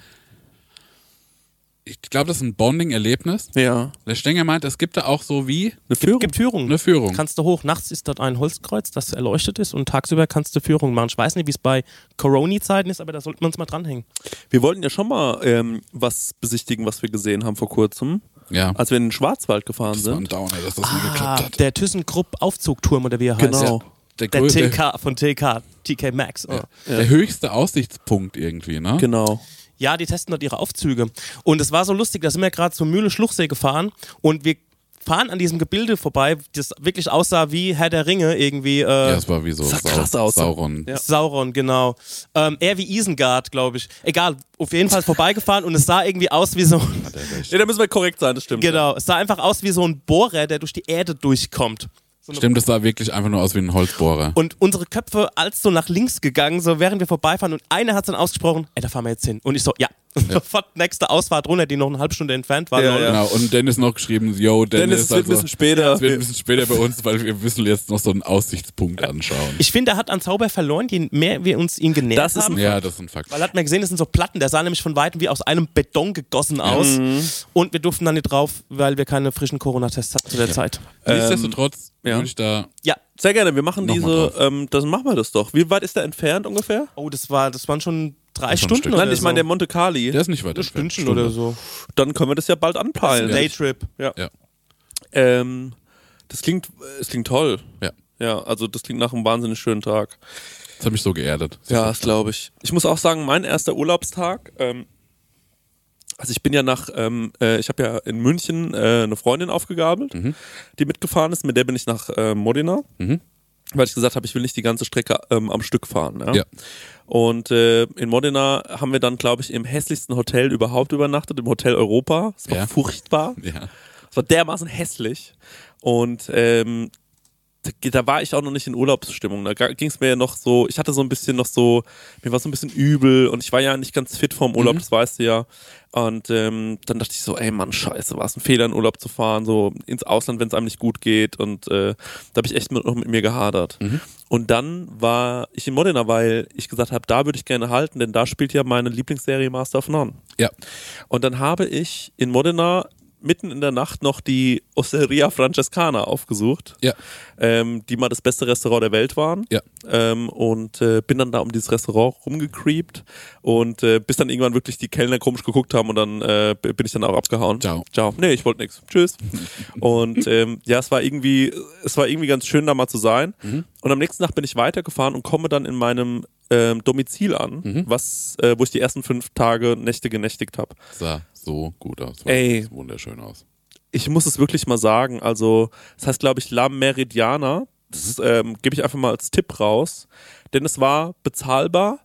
[SPEAKER 2] ich glaube, das ist ein Bonding-Erlebnis.
[SPEAKER 1] Ja.
[SPEAKER 2] Der Stenger meint, es gibt da auch so wie
[SPEAKER 1] Eine Führung.
[SPEAKER 3] Gibt Führung.
[SPEAKER 2] eine Führung.
[SPEAKER 3] Kannst du hoch. Nachts ist dort ein Holzkreuz, das erleuchtet ist und tagsüber kannst du Führung machen. Ich weiß nicht, wie es bei Corona-Zeiten ist, aber da sollten wir uns mal dranhängen.
[SPEAKER 1] Wir wollten ja schon mal ähm, was besichtigen, was wir gesehen haben vor kurzem,
[SPEAKER 2] Ja,
[SPEAKER 1] als wir in den Schwarzwald gefahren
[SPEAKER 2] das war ein
[SPEAKER 1] sind.
[SPEAKER 2] Downer, dass das nie geklappt
[SPEAKER 3] Ah,
[SPEAKER 2] hat.
[SPEAKER 3] der ThyssenKrupp-Aufzugturm oder wie er heißt.
[SPEAKER 1] Genau.
[SPEAKER 2] Der,
[SPEAKER 3] Der
[SPEAKER 2] größte-
[SPEAKER 3] TK von TK, TK Maxx. Oh.
[SPEAKER 2] der höchste Aussichtspunkt irgendwie, ne?
[SPEAKER 1] Genau.
[SPEAKER 3] Ja, die testen dort ihre Aufzüge. Und es war so lustig, da sind wir gerade zur Mühle Schluchsee gefahren und wir fahren an diesem Gebilde vorbei, das wirklich aussah wie Herr der Ringe irgendwie. Äh,
[SPEAKER 2] Ja, es war wie so
[SPEAKER 1] sah
[SPEAKER 2] Sau
[SPEAKER 1] krass aus.
[SPEAKER 2] Sauron.
[SPEAKER 1] Ja.
[SPEAKER 3] Sauron, genau. Ähm, eher wie Isengard, glaube ich. Egal, auf jeden Fall vorbeigefahren und es sah irgendwie aus wie so.
[SPEAKER 1] Ja, da müssen wir korrekt sein, das stimmt.
[SPEAKER 3] genau, es sah einfach aus wie so ein Bohrer, der durch die Erde durchkommt. So
[SPEAKER 2] Stimmt, das sah wirklich einfach nur aus wie ein Holzbohrer.
[SPEAKER 3] Und unsere Köpfe als so nach links gegangen, so während wir vorbeifahren und einer hat dann ausgesprochen, ey, da fahren wir jetzt hin. Und ich so, ja. Sofort nächste Ausfahrt runter, die noch eine halbe Stunde entfernt war.
[SPEAKER 1] Ja, ja.
[SPEAKER 2] Genau, und Dennis noch geschrieben, yo, Dennis,
[SPEAKER 1] Dennis, es wird ein
[SPEAKER 2] also,
[SPEAKER 1] bisschen später.
[SPEAKER 2] es wird ein bisschen später bei uns, weil wir müssen jetzt noch so einen Aussichtspunkt anschauen.
[SPEAKER 3] Ich finde, er hat an Zauber verloren, je mehr wir uns ihn genähert
[SPEAKER 1] Das ist
[SPEAKER 3] haben.
[SPEAKER 1] ein
[SPEAKER 2] ja, das ist ein Fakt.
[SPEAKER 3] Weil hat man gesehen, das sind so Platten, der sah nämlich von Weitem wie aus einem Beton gegossen aus.
[SPEAKER 1] Mhm.
[SPEAKER 3] Und wir durften dann nicht drauf, weil wir keine frischen Corona-Tests hatten zu der Zeit.
[SPEAKER 2] Nichtsdestotrotz
[SPEAKER 1] ja.
[SPEAKER 2] würde ich da
[SPEAKER 3] Ja.
[SPEAKER 1] Sehr gerne, wir machen
[SPEAKER 2] Noch mal
[SPEAKER 1] diese, ähm, das machen wir das doch. Wie weit ist der entfernt ungefähr?
[SPEAKER 3] Oh, das war, das waren schon drei
[SPEAKER 2] Das
[SPEAKER 3] Stunden oder
[SPEAKER 1] Nein, ich meine der Monte Carli.
[SPEAKER 2] Der ist nicht weit
[SPEAKER 3] Ein
[SPEAKER 2] entfernt.
[SPEAKER 3] Stündchen oder so.
[SPEAKER 1] Dann können wir das ja bald anpeilen.
[SPEAKER 3] Daytrip.
[SPEAKER 1] Ja.
[SPEAKER 2] Ja.
[SPEAKER 1] Ähm, das klingt, es klingt toll.
[SPEAKER 2] Ja.
[SPEAKER 1] Ja, also das klingt nach einem wahnsinnig schönen Tag.
[SPEAKER 2] Das hat mich so geerdet.
[SPEAKER 1] Ja, das glaube ich. Ich muss auch sagen, mein erster Urlaubstag, ähm, also ich bin ja nach, ähm, äh, ich habe ja in München äh, eine Freundin aufgegabelt, die mitgefahren ist, mit der bin ich nach äh, Modena,
[SPEAKER 2] Mhm.
[SPEAKER 1] Weil ich gesagt habe, ich will nicht die ganze Strecke ähm, am Stück fahren. Ja?
[SPEAKER 2] Ja.
[SPEAKER 1] Und äh, in Modena haben wir dann, glaube ich, im hässlichsten Hotel überhaupt übernachtet, im Hotel Europa. Es war
[SPEAKER 2] Ja.
[SPEAKER 1] furchtbar.
[SPEAKER 2] Ja.
[SPEAKER 1] Es war dermaßen hässlich. Und ähm, da, war ich auch noch nicht in Urlaubsstimmung. Da ging es mir ja noch so, ich hatte so ein bisschen noch so, mir war so ein bisschen übel und ich war ja nicht ganz fit vorm Urlaub, das weißt du ja. Und ähm, dann dachte ich so, ey Mann, scheiße, war es ein Fehler in Urlaub zu fahren, so ins Ausland, wenn es einem nicht gut geht. Und äh, da habe ich echt mit, noch mit mir gehadert. Und dann war ich in Modena, weil ich gesagt habe, da würde ich gerne halten, denn da spielt ja meine Lieblingsserie Master of None.
[SPEAKER 2] Ja.
[SPEAKER 1] Und dann habe ich in Modena mitten in der Nacht noch die Osteria Francescana aufgesucht,
[SPEAKER 2] Ja.
[SPEAKER 1] ähm, die mal das beste Restaurant der Welt waren.
[SPEAKER 2] Ja.
[SPEAKER 1] Ähm, und äh, bin dann da um dieses Restaurant rumgecreept und äh, bis dann irgendwann wirklich die Kellner komisch geguckt haben und dann äh, bin ich dann auch abgehauen.
[SPEAKER 2] Ciao.
[SPEAKER 1] Ciao. Nee, ich wollte nichts. Tschüss. und ähm, ja, es war irgendwie, es war irgendwie ganz schön da mal zu sein. Und am nächsten Tag bin ich weitergefahren und komme dann in meinem ähm, Domizil an, was, äh, wo ich die ersten fünf Tage Nächte genächtigt habe.
[SPEAKER 2] Sah so gut aus.
[SPEAKER 1] Ey.
[SPEAKER 2] wunderschön aus.
[SPEAKER 1] ich muss es wirklich mal sagen. Also, das heißt, glaube ich, La Meridiana. Das ähm, gebe ich einfach mal als Tipp raus. Denn es war bezahlbar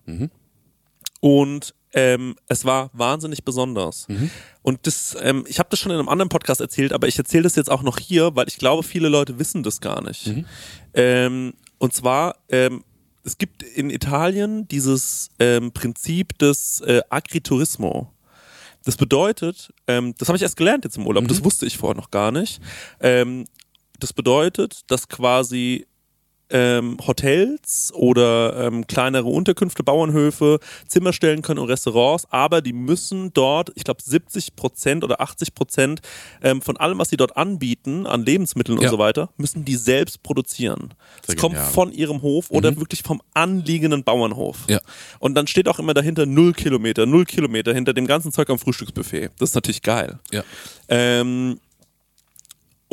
[SPEAKER 1] und ähm, es war wahnsinnig besonders. Und das, ähm, ich habe das schon in einem anderen Podcast erzählt, aber ich erzähle das jetzt auch noch hier, weil ich glaube, viele Leute wissen das gar nicht. Ähm, und zwar, ähm, es gibt in Italien dieses ähm, Prinzip des äh, Agriturismo. Das bedeutet, ähm, das habe ich erst gelernt jetzt im Urlaub, das wusste ich vorher noch gar nicht. Ähm, das bedeutet, dass quasi ähm, Hotels oder ähm, kleinere Unterkünfte, Bauernhöfe Zimmer stellen können und Restaurants, aber die müssen dort, ich glaube 70 Prozent oder 80 Prozent ähm, von allem, was sie dort anbieten, an Lebensmitteln und
[SPEAKER 2] Ja.
[SPEAKER 1] so weiter, müssen die selbst produzieren.
[SPEAKER 2] Sehr
[SPEAKER 1] Es kommt von ihrem Hof oder wirklich vom anliegenden Bauernhof.
[SPEAKER 2] Ja.
[SPEAKER 1] Und dann steht auch immer dahinter null Kilometer, null Kilometer hinter dem ganzen Zeug am Frühstücksbuffet. Das ist natürlich geil.
[SPEAKER 2] Ja.
[SPEAKER 1] Ähm,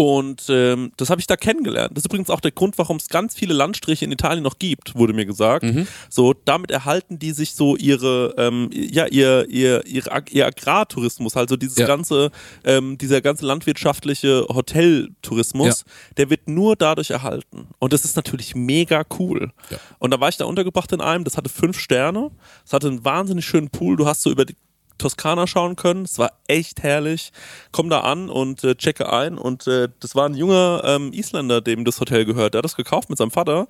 [SPEAKER 1] und ähm, das habe ich da kennengelernt. Das ist übrigens auch der Grund, warum es ganz viele Landstriche in Italien noch gibt, wurde mir gesagt. So, damit erhalten die sich so ihre, ähm, ja, ihr, ihr, ihre, Ag- ihr Agrartourismus, also dieses
[SPEAKER 2] Ja.
[SPEAKER 1] ganze, ähm, dieser ganze landwirtschaftliche Hoteltourismus, der wird nur dadurch erhalten. Und das ist natürlich mega cool.
[SPEAKER 2] Ja.
[SPEAKER 1] Und da war ich da untergebracht in einem, das hatte fünf Sterne, es hatte einen wahnsinnig schönen Pool, du hast so über die Toskana schauen können. Es war echt herrlich. Komm da an und äh, checke ein. Und äh, das war ein junger ähm, Isländer, dem das Hotel gehört. Der hat das gekauft mit seinem Vater.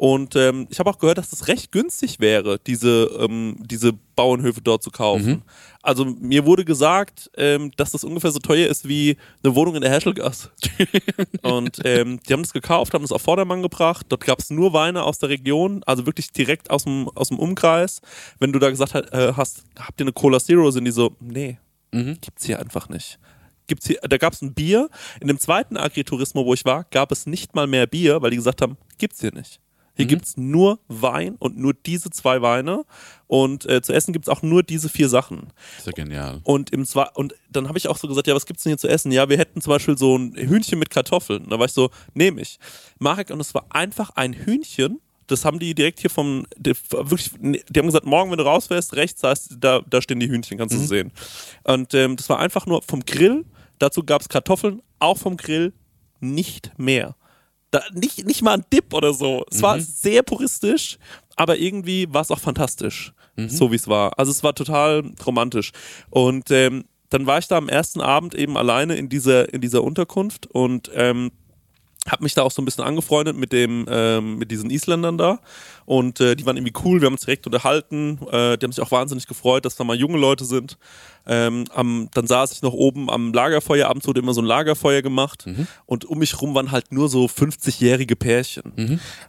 [SPEAKER 1] Und ähm, ich habe auch gehört, dass das recht günstig wäre, diese, ähm, diese Bauernhöfe dort zu kaufen. Also mir wurde gesagt, ähm, dass das ungefähr so teuer ist wie eine Wohnung in der Herschelgasse. und ähm, die haben das gekauft, haben das auf Vordermann gebracht. Dort gab es nur Weine aus der Region, also wirklich direkt aus dem, aus dem Umkreis. Wenn du da gesagt hast, äh, hast, habt ihr eine Cola Zero, sind die so, nee, gibt's hier einfach nicht. Gibt's hier, da gab es ein Bier. In dem zweiten Agriturismo, wo ich war, gab es nicht mal mehr Bier, weil die gesagt haben, gibt's hier nicht. Hier gibt's nur Wein und nur diese zwei Weine. Und äh, zu essen gibt's auch nur diese vier Sachen.
[SPEAKER 2] Ist ja genial.
[SPEAKER 1] Und im Zwa und dann habe ich auch so gesagt, ja, was gibt's denn hier zu essen? Ja, wir hätten zum Beispiel so ein Hühnchen mit Kartoffeln. Da war ich so, nehme ich. Marek, und es war einfach ein Hühnchen. Das haben die direkt hier vom, die, wirklich, die haben gesagt, morgen, wenn du rausfährst, rechts, da, ist, da, da stehen die Hühnchen, kannst du sehen. Und ähm, das war einfach nur vom Grill. Dazu gab's Kartoffeln, auch vom Grill, nicht mehr. Da, nicht, nicht mal ein Dip oder so. Es war sehr puristisch, aber irgendwie war es auch fantastisch, so wie es war. Also es war total romantisch. Und ähm, dann war ich da am ersten Abend eben alleine in dieser, in dieser Unterkunft und ähm, habe mich da auch so ein bisschen angefreundet mit dem ähm, mit diesen Isländern da und äh, die waren irgendwie cool, wir haben uns direkt unterhalten, äh, die haben sich auch wahnsinnig gefreut, dass da mal junge Leute sind. Ähm, am, dann saß ich noch oben am Lagerfeuer, abends wurde immer so ein Lagerfeuer gemacht und um mich rum waren halt nur so 50-jährige Pärchen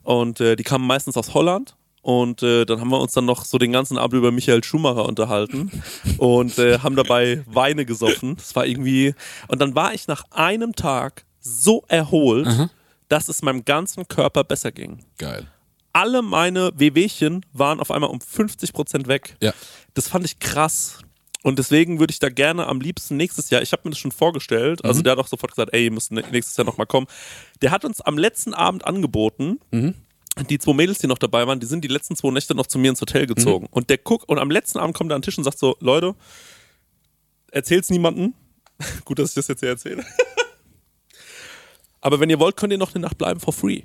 [SPEAKER 1] und äh, die kamen meistens aus Holland und äh, dann haben wir uns dann noch so den ganzen Abend über Michael Schumacher unterhalten und äh, haben dabei Weine gesoffen. Das war irgendwie. Und dann war ich nach einem Tag so erholt, dass es meinem ganzen Körper besser ging.
[SPEAKER 2] Geil.
[SPEAKER 1] Alle meine Wehwehchen waren auf einmal um 50 Prozent weg.
[SPEAKER 2] Ja.
[SPEAKER 1] Das fand ich krass. Und deswegen würde ich da gerne am liebsten nächstes Jahr, ich habe mir das schon vorgestellt, also der hat auch sofort gesagt, ey, ihr müsst nä- nächstes Jahr nochmal kommen. Der hat uns am letzten Abend angeboten, die zwei Mädels, die noch dabei waren, die sind die letzten zwei Nächte noch zu mir ins Hotel gezogen. Und der guckt, und am letzten Abend kommt er an den Tisch und sagt so, Leute, erzählt's niemanden. Gut, dass ich das jetzt hier erzähle. Aber wenn ihr wollt, könnt ihr noch eine Nacht bleiben for free.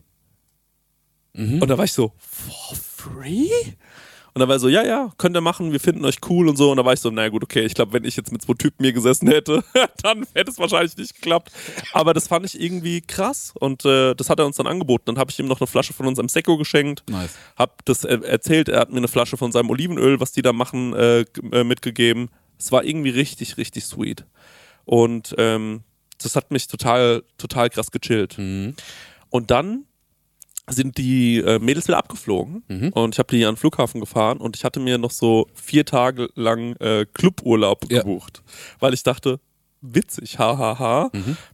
[SPEAKER 1] Und da war ich so, for free? Und dann war er so, ja, ja, könnt ihr machen, wir finden euch cool und so. Und da war ich so, na gut, okay, ich glaube, wenn ich jetzt mit zwei Typen hier gesessen hätte, dann hätte es wahrscheinlich nicht geklappt. Aber das fand ich irgendwie krass und äh, das hat er uns dann angeboten. Dann habe ich ihm noch eine Flasche von unserem Sekko geschenkt.
[SPEAKER 2] Nice.
[SPEAKER 1] Hab das äh, erzählt, er hat mir eine Flasche von seinem Olivenöl, was die da machen, äh, äh, mitgegeben. Es war irgendwie richtig, richtig sweet. Und ähm, das hat mich total, total krass gechillt. Und dann sind die äh, Mädels wieder abgeflogen und ich habe die an den Flughafen gefahren und ich hatte mir noch so vier Tage lang äh, Cluburlaub
[SPEAKER 2] Ja.
[SPEAKER 1] gebucht, weil ich dachte, witzig, hahaha.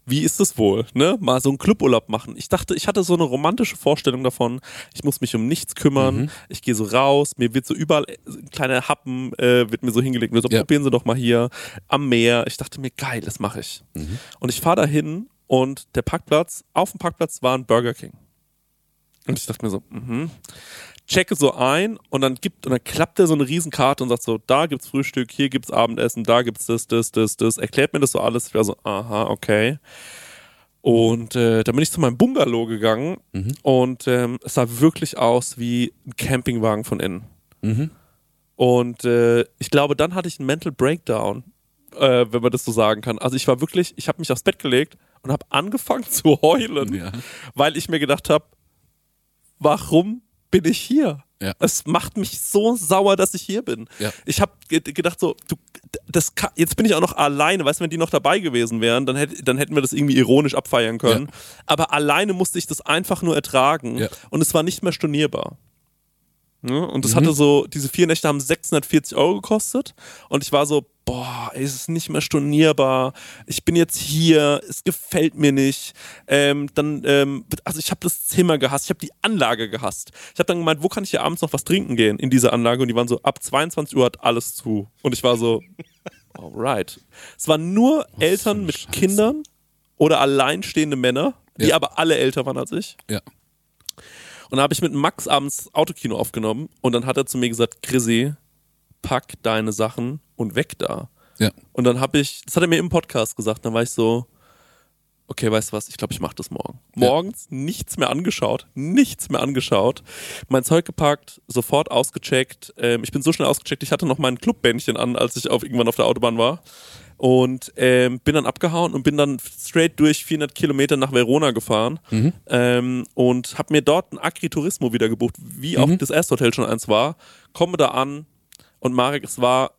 [SPEAKER 1] Wie ist es wohl, ne? Mal so einen Cluburlaub machen. Ich dachte, ich hatte so eine romantische Vorstellung davon, ich muss mich um nichts kümmern, ich gehe so raus, mir wird so überall äh, ein kleiner Happen, äh, wird mir so hingelegt, mir so,
[SPEAKER 2] Ja.
[SPEAKER 1] probieren Sie doch mal hier am Meer. Ich dachte mir, geil, das mache ich. Und ich fahre dahin und der Parkplatz, auf dem Parkplatz war ein Burger King. Und ich dachte mir so, mhm. Checke so ein und dann gibt und dann klappt er so eine Riesenkarte und sagt so, da gibt's Frühstück, hier gibt's Abendessen, da gibt's das, das, das, das. Erklärt mir das so alles. Ich war so, aha, okay. Und äh, dann bin ich zu meinem Bungalow gegangen und ähm, es sah wirklich aus wie ein Campingwagen von innen. Und äh, ich glaube, dann hatte ich einen Mental Breakdown, äh, wenn man das so sagen kann. Also ich war wirklich, ich habe mich aufs Bett gelegt und habe angefangen zu heulen,
[SPEAKER 2] Ja.
[SPEAKER 1] weil ich mir gedacht habe, warum bin ich hier?
[SPEAKER 2] Ja.
[SPEAKER 1] Es macht mich so sauer, dass ich hier bin.
[SPEAKER 2] Ja.
[SPEAKER 1] Ich habe gedacht so, du, das kann, jetzt bin ich auch noch alleine. Weißt du, wenn die noch dabei gewesen wären, dann, hätt, dann hätten wir das irgendwie ironisch abfeiern können. Aber alleine musste ich das einfach nur ertragen
[SPEAKER 2] Ja.
[SPEAKER 1] und es war nicht mehr stornierbar. Ne? Und
[SPEAKER 2] Mhm.
[SPEAKER 1] das hatte so, diese vier Nächte haben 640 Euro gekostet. Und ich war so, boah, ey, es ist nicht mehr stornierbar. Ich bin jetzt hier, es gefällt mir nicht. Ähm, dann, ähm, also ich habe das Zimmer gehasst, ich habe die Anlage gehasst. Ich habe dann gemeint, wo kann ich hier abends noch was trinken gehen in dieser Anlage? Und die waren so, ab 22 Uhr hat alles zu. Und ich war so, alright. Es waren nur Eltern
[SPEAKER 2] eine
[SPEAKER 1] mit
[SPEAKER 2] Scheiße.
[SPEAKER 1] Kindern oder alleinstehende Männer, die
[SPEAKER 2] Ja.
[SPEAKER 1] aber alle älter waren als ich.
[SPEAKER 2] Ja.
[SPEAKER 1] Und dann habe ich mit Max abends Autokino aufgenommen und dann hat er zu mir gesagt, Chrissy, pack deine Sachen und weg da.
[SPEAKER 2] Ja.
[SPEAKER 1] Und dann habe ich, das hat er mir im Podcast gesagt, dann war ich so, okay, weißt du was, ich glaube, ich mache das morgen. Morgens nichts mehr angeschaut, nichts mehr angeschaut, mein Zeug gepackt, sofort ausgecheckt. Ähm, ich bin so schnell ausgecheckt, ich hatte noch mein Clubbändchen an, als ich auf, irgendwann auf der Autobahn war. Und ähm, bin dann abgehauen und bin dann straight durch 400 Kilometer nach Verona gefahren ähm, und habe mir dort ein Agriturismo wieder gebucht, wie auch das erste Hotel schon eins war. Komme da an und Marek, es war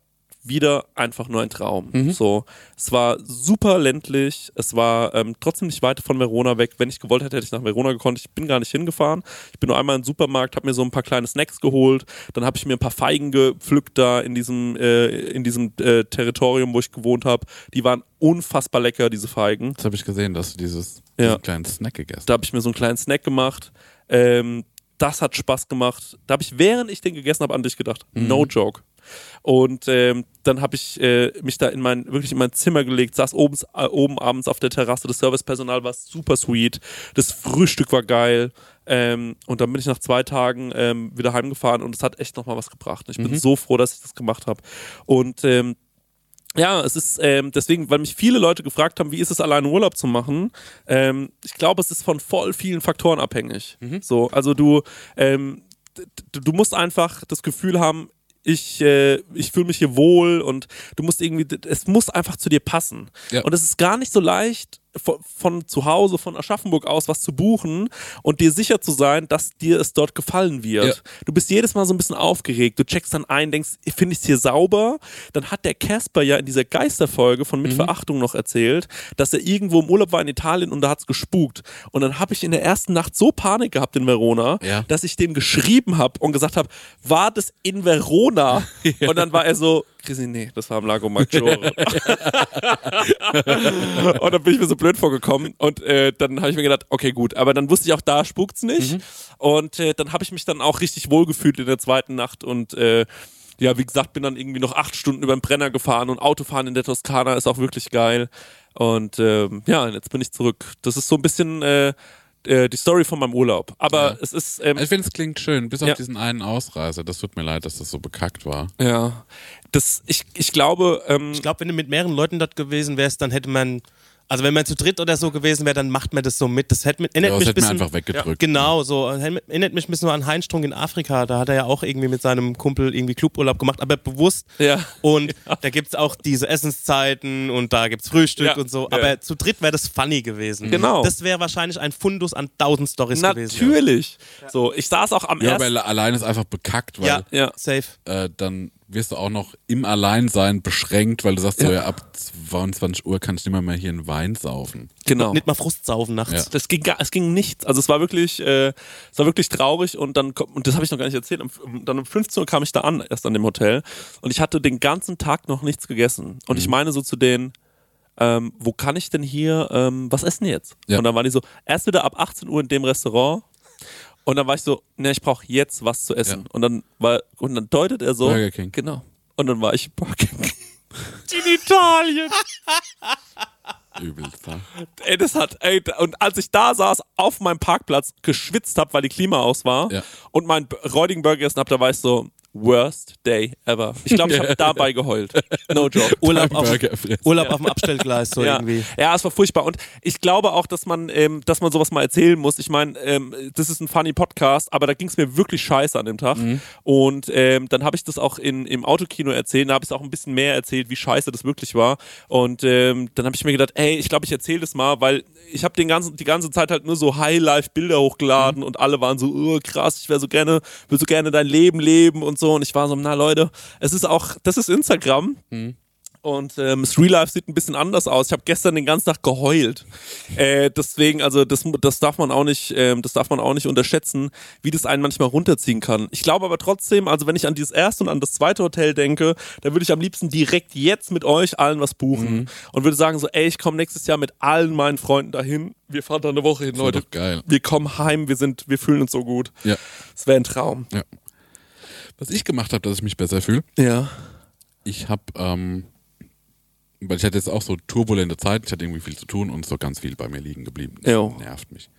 [SPEAKER 1] wieder einfach nur ein Traum. So, es war super ländlich, es war ähm, trotzdem nicht weit von Verona weg. Wenn ich gewollt hätte, hätte ich nach Verona gekonnt. Ich bin gar nicht hingefahren. Ich bin nur einmal in den Supermarkt, habe mir so ein paar kleine Snacks geholt. Dann habe ich mir ein paar Feigen gepflückt da in diesem äh, in diesem äh, Territorium, wo ich gewohnt habe. Die waren unfassbar lecker, diese Feigen.
[SPEAKER 2] Jetzt habe ich gesehen, dass du dieses
[SPEAKER 1] Ja.
[SPEAKER 2] kleinen Snack gegessen
[SPEAKER 1] Da habe ich mir so einen kleinen Snack gemacht. Ähm, das hat Spaß gemacht. Da habe ich, während ich den gegessen habe, an dich gedacht. No joke. Und ähm, dann habe ich äh, mich da in mein, wirklich in mein Zimmer gelegt, saß oben, äh, oben abends auf der Terrasse. Das Servicepersonal war super sweet. Das Frühstück war geil. Ähm, und dann bin ich nach zwei Tagen ähm, wieder heimgefahren und es hat echt nochmal was gebracht. Ich bin so froh, dass ich das gemacht habe. Und ähm, ja, es ist ähm, deswegen, weil mich viele Leute gefragt haben, wie ist es alleine Urlaub zu machen. Ähm, ich glaube, es ist von voll vielen Faktoren abhängig. So, also du, ähm, du musst einfach das Gefühl haben, ich, äh, ich fühle mich hier wohl und du musst irgendwie, es muss einfach zu dir passen.
[SPEAKER 2] Ja.
[SPEAKER 1] Und es ist gar nicht so leicht, von, von zu Hause, von Aschaffenburg aus was zu buchen und dir sicher zu sein, dass dir es dort gefallen wird.
[SPEAKER 2] Ja.
[SPEAKER 1] Du bist jedes Mal so ein bisschen aufgeregt. Du checkst dann ein, denkst, finde ich es hier sauber? Dann hat der Casper ja in dieser Geisterfolge von Mit
[SPEAKER 2] Mhm.
[SPEAKER 1] Verachtung noch erzählt, dass er irgendwo im Urlaub war in Italien und da hat's gespukt. Und dann habe ich in der ersten Nacht so Panik gehabt in Verona,
[SPEAKER 2] Ja.
[SPEAKER 1] dass ich dem geschrieben habe und gesagt habe, war das in Verona? Und dann war er so, Chrissy, nee, das war am Lago Maggiore. und dann bin ich mir so blöd vorgekommen und äh, dann habe ich mir gedacht, okay, gut, aber dann wusste ich auch, da spukt's nicht. Und äh, dann habe ich mich dann auch richtig wohl gefühlt in der zweiten Nacht und äh, ja, wie gesagt, bin dann irgendwie noch acht Stunden über den Brenner gefahren und Autofahren in der Toskana ist auch wirklich geil. Und ähm, ja, jetzt bin ich zurück. Das ist so ein bisschen äh, äh, die Story von meinem Urlaub. Aber
[SPEAKER 2] Ja.
[SPEAKER 1] es ist, ähm,
[SPEAKER 2] Ich finde, es klingt schön, bis
[SPEAKER 1] Ja.
[SPEAKER 2] auf diesen einen Ausreißer. Das tut mir leid, dass das so bekackt war.
[SPEAKER 1] ja, das, ich, ich glaube, ähm,
[SPEAKER 3] Ich glaube, wenn du mit mehreren Leuten dort gewesen wärst, dann hätte man, also wenn man zu dritt oder so gewesen wäre, dann macht man das so mit. Das hätte, mit- erinnert
[SPEAKER 2] Ja, das
[SPEAKER 3] mich bisschen,
[SPEAKER 2] einfach weggedrückt.
[SPEAKER 3] Genau, so erinnert mich ein bisschen an Heinstrunk in Afrika. Da hat er ja auch irgendwie mit seinem Kumpel irgendwie Cluburlaub gemacht, aber bewusst.
[SPEAKER 1] Ja.
[SPEAKER 3] Und da gibt es auch diese Essenszeiten und da gibt es Frühstück
[SPEAKER 1] Ja.
[SPEAKER 3] und so.
[SPEAKER 1] Ja.
[SPEAKER 3] Aber zu dritt wäre das funny gewesen.
[SPEAKER 1] Genau.
[SPEAKER 3] Das wäre wahrscheinlich ein Fundus an tausend Stories gewesen.
[SPEAKER 1] natürlich. So, ich saß auch am
[SPEAKER 2] Ja,
[SPEAKER 1] ersten.
[SPEAKER 2] weil allein ist einfach bekackt, weil
[SPEAKER 3] Ja,
[SPEAKER 1] Ja.
[SPEAKER 3] safe.
[SPEAKER 2] äh, dann wirst du auch noch im Alleinsein beschränkt, weil du sagst so, ja, ab 22 Uhr kann ich nicht mehr, mehr hier einen Wein saufen.
[SPEAKER 1] Genau.
[SPEAKER 3] Nicht mal Frustsaufen nachts.
[SPEAKER 2] Ja.
[SPEAKER 1] Das ging, gar, es ging nichts. Also es war wirklich, äh, es war wirklich traurig und dann kommt, und das habe ich noch gar nicht erzählt. Um, dann um 15 Uhr kam ich da an, erst an dem Hotel und ich hatte den ganzen Tag noch nichts gegessen. Und ich meine so zu denen, ähm, wo kann ich denn hier ähm, was essen jetzt?
[SPEAKER 2] Ja.
[SPEAKER 1] Und dann waren die so, erst wieder ab 18 Uhr in dem Restaurant. Und dann war ich so, ne, ich brauche jetzt was zu essen.
[SPEAKER 2] Ja.
[SPEAKER 1] Und dann war, und dann deutet er so.
[SPEAKER 2] Burger King.
[SPEAKER 1] Genau. Und dann war ich Burger King. In Italien.
[SPEAKER 2] Übelst.
[SPEAKER 1] Ey, das hat, ey, und als ich da saß, auf meinem Parkplatz, geschwitzt hab, weil die Klima aus war
[SPEAKER 2] Ja.
[SPEAKER 1] und meinen räudigen Burger gegessen hab, da war ich so, worst day ever. Ich glaube, ich habe dabei geheult. No joke.
[SPEAKER 3] Urlaub auf. Urlaub auf dem Abstellgleis, so
[SPEAKER 1] ja.
[SPEAKER 3] irgendwie.
[SPEAKER 1] ja, es war furchtbar. Und ich glaube auch, dass man, ähm, dass man sowas mal erzählen muss. Ich meine, ähm, das ist ein funny Podcast, aber da ging es mir wirklich scheiße an dem Tag. Und ähm, dann habe ich das auch in, im Autokino erzählt. Da habe ich auch ein bisschen mehr erzählt, wie scheiße das wirklich war. Und ähm, dann habe ich mir gedacht, ey, ich glaube, ich erzähle das mal, weil ich habe den ganzen, die ganze Zeit halt nur so Highlife-Bilder hochgeladen und alle waren so, oh, krass, ich wäre so gerne, will so gerne dein Leben leben und so. Und ich war so, na Leute, es ist auch, das ist Instagram. Und ähm, das Real Life sieht ein bisschen anders aus. Ich habe gestern den ganzen Tag geheult. Äh, deswegen, also das, das darf man auch nicht, ähm, das darf man auch nicht unterschätzen, wie das einen manchmal runterziehen kann. Ich glaube aber trotzdem, also wenn ich an dieses erste und an das zweite Hotel denke, dann würde ich am liebsten direkt jetzt mit euch allen was buchen und würde sagen so, ey, ich komme nächstes Jahr mit allen meinen Freunden dahin. Wir fahren da eine Woche hin, Leute.
[SPEAKER 2] geil.
[SPEAKER 1] Wir kommen heim, wir sind, wir fühlen uns so gut.
[SPEAKER 2] Ja.
[SPEAKER 1] Es wäre ein Traum.
[SPEAKER 2] ja. Was ich gemacht habe, dass ich mich besser fühle,
[SPEAKER 1] Ja.
[SPEAKER 2] ich habe, ähm, weil ich hatte jetzt auch so turbulente Zeiten, ich hatte irgendwie viel zu tun und so ganz viel bei mir liegen geblieben. Das
[SPEAKER 1] Jo.
[SPEAKER 2] nervt mich.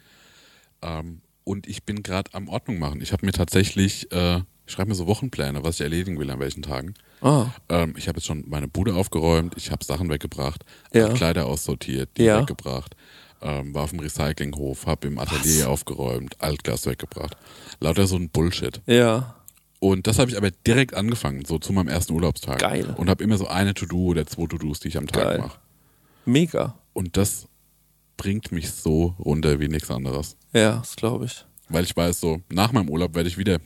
[SPEAKER 2] Ähm, und ich bin gerade am Ordnung machen. Ich habe mir tatsächlich, äh, ich schreibe mir so Wochenpläne, was ich erledigen will an welchen Tagen.
[SPEAKER 1] Ah.
[SPEAKER 2] Ähm, ich habe jetzt schon meine Bude aufgeräumt, ich habe Sachen weggebracht,
[SPEAKER 1] Ja.
[SPEAKER 2] hab Kleider aussortiert, die
[SPEAKER 1] Ja.
[SPEAKER 2] weggebracht, ähm, war auf dem Recyclinghof, habe im Atelier aufgeräumt, Altglas weggebracht. Lauter so ein Bullshit.
[SPEAKER 1] Ja.
[SPEAKER 2] Und das habe ich aber direkt angefangen, so zu meinem ersten Urlaubstag.
[SPEAKER 1] Geil.
[SPEAKER 2] Und habe immer so eine To-Do oder zwei To-Dos, die ich am Tag mache.
[SPEAKER 1] Mega.
[SPEAKER 2] Und das bringt mich so runter wie nichts anderes.
[SPEAKER 1] Ja, das glaube ich.
[SPEAKER 2] Weil ich weiß, so nach meinem Urlaub werde ich wieder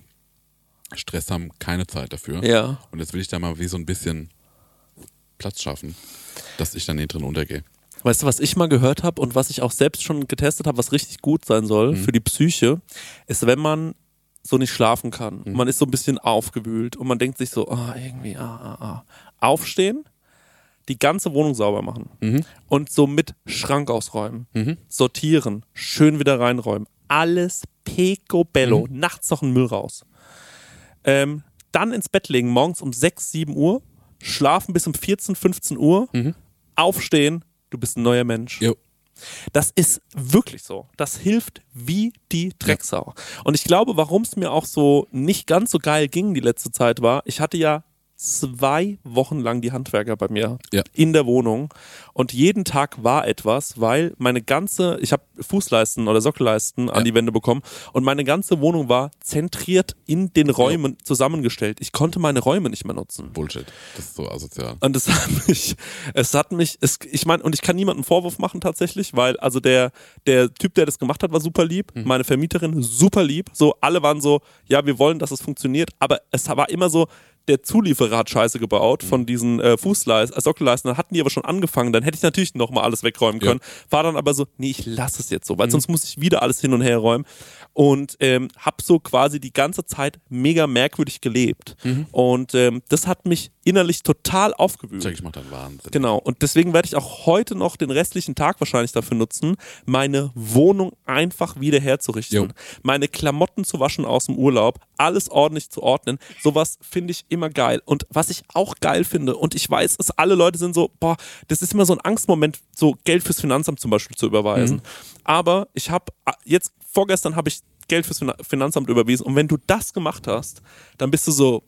[SPEAKER 2] Stress haben, keine Zeit dafür.
[SPEAKER 1] Ja.
[SPEAKER 2] Und jetzt will ich da mal wie so ein bisschen Platz schaffen, dass ich dann nicht drin untergehe.
[SPEAKER 1] Weißt du, was ich mal gehört habe und was ich auch selbst schon getestet habe, was richtig gut sein soll für die Psyche, ist, wenn man so nicht schlafen kann. Man ist so ein bisschen aufgewühlt und man denkt sich so, ah, irgendwie, ah, ah, ah. Aufstehen, die ganze Wohnung sauber machen und so mit Schrank ausräumen, sortieren, schön wieder reinräumen. Alles picobello, nachts noch ein Müll raus. Ähm, dann ins Bett legen, morgens um 6, 7 Uhr, schlafen bis um 14, 15 Uhr, aufstehen, du bist ein neuer Mensch.
[SPEAKER 2] Jo.
[SPEAKER 1] Das ist wirklich so. Das hilft wie die Drecksau. Und ich glaube, warum es mir auch so nicht ganz so geil ging die letzte Zeit war, ich hatte ja zwei Wochen lang die Handwerker bei mir
[SPEAKER 2] Ja.
[SPEAKER 1] in der Wohnung und jeden Tag war etwas, weil meine ganze, ich habe Fußleisten oder Sockelleisten an
[SPEAKER 2] Ja.
[SPEAKER 1] die Wände bekommen und meine ganze Wohnung war zentriert in den Räumen zusammengestellt. Ich konnte meine Räume nicht mehr nutzen.
[SPEAKER 2] Bullshit. Das ist so asozial.
[SPEAKER 1] Und es hat mich, es hat mich, es, ich meine, und ich kann niemanden Vorwurf machen tatsächlich, weil also der, der Typ, der das gemacht hat, war super lieb, meine Vermieterin super lieb, so alle waren so, ja, wir wollen, dass es funktioniert, aber es war immer so, der Zulieferer hat Scheiße gebaut von diesen äh, Fußleisten, äh, Sockelleisten, dann hatten die aber schon angefangen, dann hätte ich natürlich nochmal alles wegräumen können, war dann aber so, nee, ich lasse es jetzt so, weil sonst muss ich wieder alles hin und her räumen und ähm, hab so quasi die ganze Zeit mega merkwürdig gelebt und ähm, das hat mich innerlich total aufgewühlt.
[SPEAKER 2] Ich mach dann Wahnsinn.
[SPEAKER 1] Genau. Und deswegen werde ich auch heute noch den restlichen Tag wahrscheinlich dafür nutzen, meine Wohnung einfach wieder herzurichten.
[SPEAKER 2] Jo.
[SPEAKER 1] Meine Klamotten zu waschen aus dem Urlaub, alles ordentlich zu ordnen. Sowas finde ich immer geil. Und was ich auch geil finde, und ich weiß, dass alle Leute sind so, boah, das ist immer so ein Angstmoment, so Geld fürs Finanzamt zum Beispiel zu überweisen. Aber ich habe jetzt, vorgestern habe ich Geld fürs Finan- Finanzamt überwiesen. Und wenn du das gemacht hast, dann bist du so,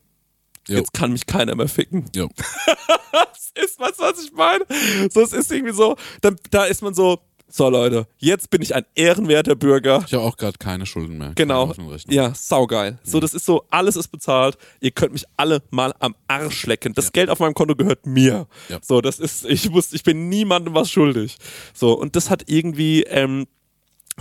[SPEAKER 2] Jo.
[SPEAKER 1] jetzt kann mich keiner mehr ficken das ist, du, was ich meine? So, es ist irgendwie so, da, da ist man so, so Leute, jetzt bin ich ein ehrenwerter Bürger.
[SPEAKER 2] Ich habe auch gerade keine Schulden mehr.
[SPEAKER 1] Genau. Ja, saugeil. So, das ist so, alles ist bezahlt. Ihr könnt mich alle mal am Arsch lecken. Das Geld auf meinem Konto gehört mir.
[SPEAKER 2] Ja.
[SPEAKER 1] So, das ist, ich muss, ich bin niemandem was schuldig. So, und das hat irgendwie ähm,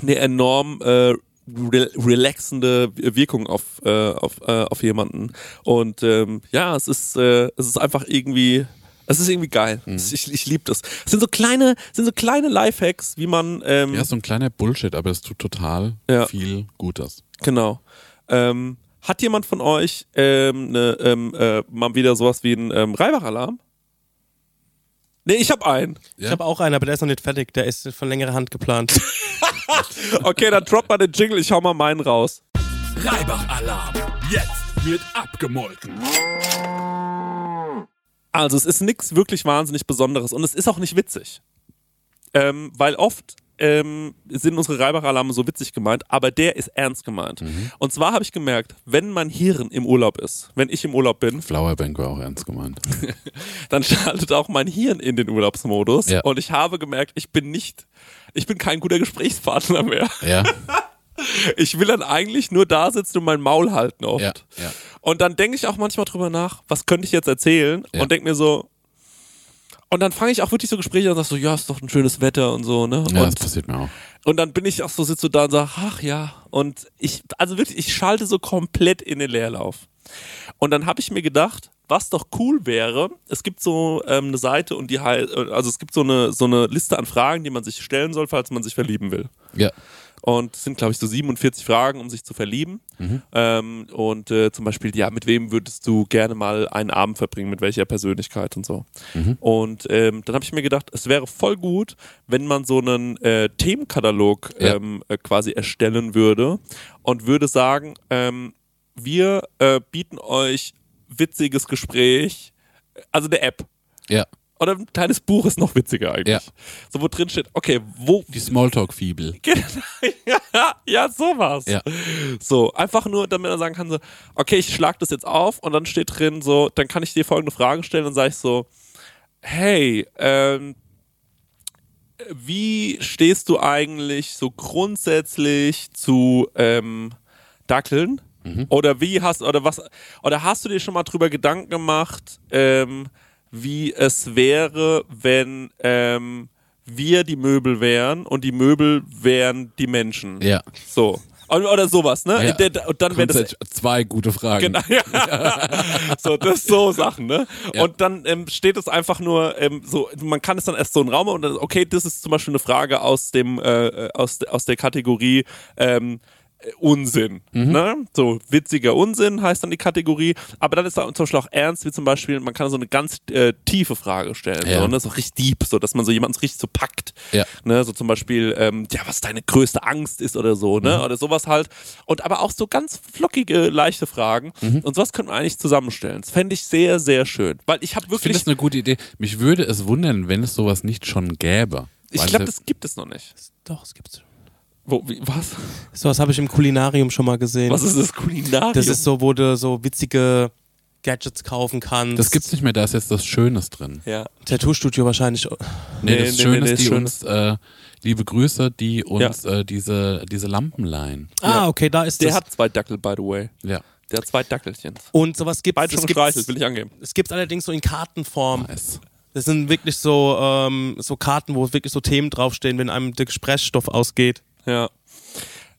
[SPEAKER 1] eine enorm äh, re relaxende Wirkung auf, äh, auf, äh, auf jemanden. Und ähm, ja, es ist, äh, es ist einfach irgendwie. Es ist irgendwie geil.
[SPEAKER 2] Mhm.
[SPEAKER 1] Ich, ich liebe das. Es sind so kleine, sind so kleine Lifehacks, wie man ähm,
[SPEAKER 2] Ja, so ein kleiner Bullshit, aber es tut total
[SPEAKER 1] Ja.
[SPEAKER 2] viel Gutes.
[SPEAKER 1] Genau. Ähm, hat jemand von euch ähm, ne, ähm, äh, mal wieder sowas wie einen ähm, Reibach-Alarm? Nee, ich habe einen.
[SPEAKER 3] Ich habe auch einen, aber der ist noch nicht fertig. Der ist von längerer Hand geplant.
[SPEAKER 1] Okay, dann drop mal den Jingle, ich hau mal meinen raus.
[SPEAKER 2] Reibach-Alarm. Jetzt wird abgemolken.
[SPEAKER 1] Also es ist nichts wirklich wahnsinnig Besonderes und es ist auch nicht witzig. Ähm, weil oft ähm, sind unsere Reibach-Alarme so witzig gemeint, aber der ist ernst gemeint. Und zwar habe ich gemerkt, wenn mein Hirn im Urlaub ist, wenn ich im Urlaub bin,
[SPEAKER 2] Flowerbank war auch ernst gemeint.
[SPEAKER 1] dann schaltet auch mein Hirn in den Urlaubsmodus
[SPEAKER 2] Ja.
[SPEAKER 1] und ich habe gemerkt, ich bin nicht, ich bin kein guter Gesprächspartner mehr.
[SPEAKER 2] Ja,
[SPEAKER 1] Ich will dann eigentlich nur da sitzen und mein Maul halten oft.
[SPEAKER 2] ja, ja.
[SPEAKER 1] Und dann denke ich auch manchmal drüber nach, was könnte ich jetzt erzählen
[SPEAKER 2] Ja.
[SPEAKER 1] und denke mir so, und dann fange ich auch wirklich so Gespräche an und sag so, ja, ist doch ein schönes Wetter und so, ne?
[SPEAKER 2] Ja, das
[SPEAKER 1] und,
[SPEAKER 2] passiert mir auch.
[SPEAKER 1] und dann bin ich auch so, sitze so da und sag, ach ja. Und ich, also wirklich, ich schalte so komplett in den Leerlauf. Und dann habe ich mir gedacht, was doch cool wäre, es gibt so ähm, eine Seite und die heißt, also es gibt so eine, so eine Liste an Fragen, die man sich stellen soll, falls man sich verlieben will.
[SPEAKER 2] Ja.
[SPEAKER 1] Und es sind, glaube ich, so 47 Fragen, um sich zu verlieben. Ähm, und äh, zum Beispiel, ja, mit wem würdest du gerne mal einen Abend verbringen, mit welcher Persönlichkeit und so. Und ähm, dann habe ich mir gedacht, es wäre voll gut, wenn man so einen äh, Themenkatalog
[SPEAKER 2] Ja.
[SPEAKER 1] ähm, äh, quasi erstellen würde und würde sagen, ähm, wir äh, bieten euch witziges Gespräch, also eine App.
[SPEAKER 2] Ja.
[SPEAKER 1] Oder ein kleines Buch ist noch witziger eigentlich.
[SPEAKER 2] Ja.
[SPEAKER 1] So, wo drin steht, okay, wo,
[SPEAKER 2] Die Smalltalk-Fibel.
[SPEAKER 1] ja, ja, sowas.
[SPEAKER 2] Ja.
[SPEAKER 1] So, einfach nur, damit man sagen kann, so, okay, ich schlag das jetzt auf und dann steht drin so, dann kann ich dir folgende Fragen stellen und sage ich so, hey, ähm, wie stehst du eigentlich so grundsätzlich zu ähm, Dackeln? Oder wie hast oder was oder hast du dir schon mal drüber Gedanken gemacht, ähm, wie es wäre, wenn ähm, wir die Möbel wären und die Möbel wären die Menschen?
[SPEAKER 2] Ja.
[SPEAKER 1] So. Oder, sowas, ne?
[SPEAKER 2] Ja.
[SPEAKER 1] Und dann wäre das
[SPEAKER 2] zwei gute Fragen.
[SPEAKER 1] Genau. Ja. so, das so Sachen, ne?
[SPEAKER 2] Ja.
[SPEAKER 1] Und dann ähm, steht es einfach nur ähm, so, man kann es dann erst so in den Raum und dann, okay, das ist zum Beispiel eine Frage aus dem, äh, äh, aus, aus der Kategorie ähm, äh, Unsinn.
[SPEAKER 2] Mhm.
[SPEAKER 1] Ne? So witziger Unsinn heißt dann die Kategorie. Aber dann ist da zum Beispiel auch ernst, wie zum Beispiel, man kann so eine ganz äh, tiefe Frage stellen.
[SPEAKER 2] Ja.
[SPEAKER 1] So, ne? so richtig deep, so dass man so jemanden richtig so packt.
[SPEAKER 2] Ja.
[SPEAKER 1] Ne? So zum Beispiel, ähm, ja, was deine größte Angst ist oder so, ne? Oder sowas halt. Und aber auch so ganz flockige, leichte Fragen. Und sowas könnte man eigentlich zusammenstellen. Das fände ich sehr, sehr schön. Weil ich habe
[SPEAKER 2] Ich finde
[SPEAKER 1] wirklich.
[SPEAKER 2] das eine gute Idee. Mich würde es wundern, wenn es sowas nicht schon gäbe.
[SPEAKER 1] Ich glaube,
[SPEAKER 2] es-
[SPEAKER 1] das gibt es noch nicht.
[SPEAKER 3] Doch, es gibt's.
[SPEAKER 1] Wo, wie, was?
[SPEAKER 3] So was habe ich im Kulinarium schon mal gesehen.
[SPEAKER 1] Was ist das Kulinarium?
[SPEAKER 3] Das ist so, wo du so witzige Gadgets kaufen kannst.
[SPEAKER 2] das gibt's nicht mehr, da ist jetzt das Schönes drin.
[SPEAKER 1] Ja.
[SPEAKER 3] Tattoo-Studio wahrscheinlich.
[SPEAKER 2] Nee,
[SPEAKER 1] Nee,
[SPEAKER 2] das
[SPEAKER 1] nee,
[SPEAKER 2] Schöne
[SPEAKER 1] nee,
[SPEAKER 2] ist, die uns, äh, liebe Grüße, die uns äh, diese, diese Lampen leihen.
[SPEAKER 3] Ah, okay, da ist
[SPEAKER 1] Der
[SPEAKER 3] das.
[SPEAKER 1] hat zwei Dackel, by the way.
[SPEAKER 2] Ja.
[SPEAKER 1] Der hat zwei Dackelchen.
[SPEAKER 3] Und sowas gibt es.
[SPEAKER 1] gestreichelt, will ich angeben.
[SPEAKER 3] Es gibt allerdings so in Kartenform.
[SPEAKER 2] Nice.
[SPEAKER 3] Das sind wirklich so, ähm, so Karten, wo wirklich so Themen draufstehen, wenn einem der Gesprächsstoff ausgeht.
[SPEAKER 1] Ja.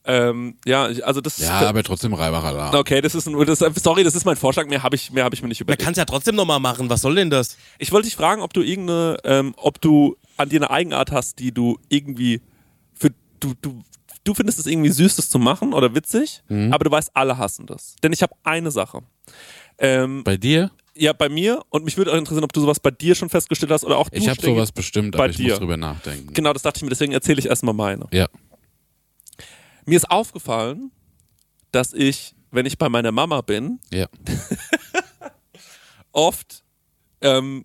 [SPEAKER 1] Ähm, ja, also das
[SPEAKER 2] Ja, aber trotzdem Reibacher
[SPEAKER 1] Okay, das ist, ein, das, sorry, das ist mein Vorschlag. Mehr habe ich, mehr hab ich mir nicht
[SPEAKER 3] Man
[SPEAKER 1] überlegt.
[SPEAKER 3] kann es ja trotzdem nochmal machen. Was soll denn das?
[SPEAKER 1] Ich wollte dich fragen, ob du irgendeine, ähm, ob du an dir eine Eigenart hast, die du irgendwie für du du du findest es irgendwie süß, das zu machen oder witzig,
[SPEAKER 2] Mhm.
[SPEAKER 1] aber du weißt, alle hassen das. Denn ich habe eine Sache. Ähm,
[SPEAKER 2] Bei dir?
[SPEAKER 1] ja, bei mir und mich würde auch interessieren, ob du sowas bei dir schon festgestellt hast oder auch du.
[SPEAKER 2] Ich habe sowas bestimmt,
[SPEAKER 1] bei
[SPEAKER 2] aber ich
[SPEAKER 1] dir.
[SPEAKER 2] muss drüber nachdenken.
[SPEAKER 1] Genau, das dachte ich mir. Deswegen erzähle ich erstmal meine.
[SPEAKER 2] Ja.
[SPEAKER 1] Mir ist aufgefallen, dass ich, wenn ich bei meiner Mama bin,
[SPEAKER 2] Ja.
[SPEAKER 1] oft ähm,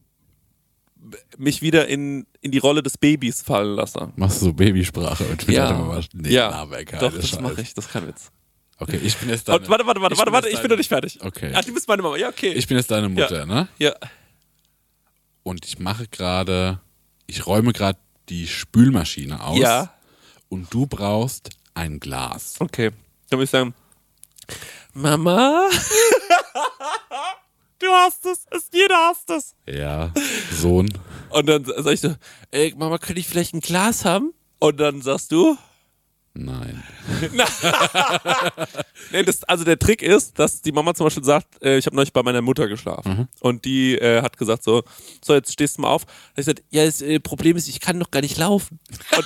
[SPEAKER 1] mich wieder in, in die Rolle des Babys fallen lasse.
[SPEAKER 2] Machst du so Babysprache und
[SPEAKER 1] Ja.
[SPEAKER 2] was? Nee,
[SPEAKER 1] ja,
[SPEAKER 2] aber keine
[SPEAKER 1] doch, das
[SPEAKER 2] Scheiß.
[SPEAKER 1] mache ich. Das ist kein Witz.
[SPEAKER 2] Okay, ich bin jetzt deine,
[SPEAKER 1] Und, warte, warte, warte,
[SPEAKER 2] ich
[SPEAKER 1] warte, warte,
[SPEAKER 2] jetzt
[SPEAKER 1] ich bin noch nicht fertig.
[SPEAKER 2] Okay.
[SPEAKER 1] Ah, du bist meine Mama. Ja, okay.
[SPEAKER 2] Ich bin jetzt deine Mutter, ne?
[SPEAKER 1] ja.
[SPEAKER 2] Und ich mache gerade, ich räume gerade die Spülmaschine aus.
[SPEAKER 1] Ja.
[SPEAKER 2] Und du brauchst ein Glas.
[SPEAKER 1] Okay. Dann würde ich sagen, Mama, du hast es, es jeder hasst es.
[SPEAKER 2] Ja, Sohn.
[SPEAKER 1] Und dann sag ich so, ey, Mama, könnte ich vielleicht ein Glas haben? Und dann sagst du,
[SPEAKER 2] Nein.
[SPEAKER 1] Nee, das, also der Trick ist, dass die Mama zum Beispiel sagt, äh, ich habe neulich bei meiner Mutter geschlafen. Und die äh, hat gesagt so, so jetzt stehst du mal auf. Und ich gesagt, ja, das äh, Problem ist, ich kann noch gar nicht laufen.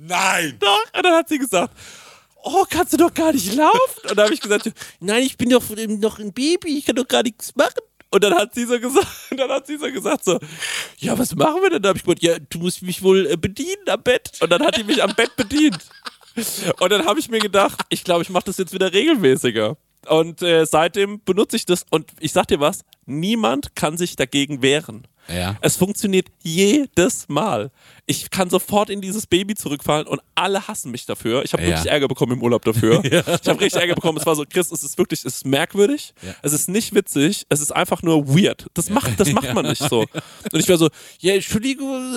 [SPEAKER 2] Nein!
[SPEAKER 1] Doch, und dann hat sie gesagt, oh, kannst du doch gar nicht laufen? Und dann habe ich gesagt, nein, ich bin doch noch ein Baby, ich kann doch gar nichts machen. Und dann hat sie so gesagt, dann hat sie so gesagt so, ja, was machen wir denn? Da habe ich gesagt, ja, du musst mich wohl äh, bedienen am Bett. Und dann hat die mich am Bett bedient. Und dann habe ich mir gedacht, ich glaube, ich mache das jetzt wieder regelmäßiger. Und äh, seitdem benutze ich das und ich sag dir was, niemand kann sich dagegen wehren.
[SPEAKER 2] Ja.
[SPEAKER 1] Es funktioniert jedes Mal. Ich kann sofort in dieses Baby zurückfallen und alle hassen mich dafür. Ich habe
[SPEAKER 2] Ja.
[SPEAKER 1] wirklich Ärger bekommen im Urlaub dafür. Ich habe richtig Ärger bekommen. Es war so, Chris, es ist wirklich, es ist merkwürdig.
[SPEAKER 2] Ja.
[SPEAKER 1] Es ist nicht witzig. Es ist einfach nur weird. Das macht, das macht man nicht so. Und ich war so, ja, Entschuldigung.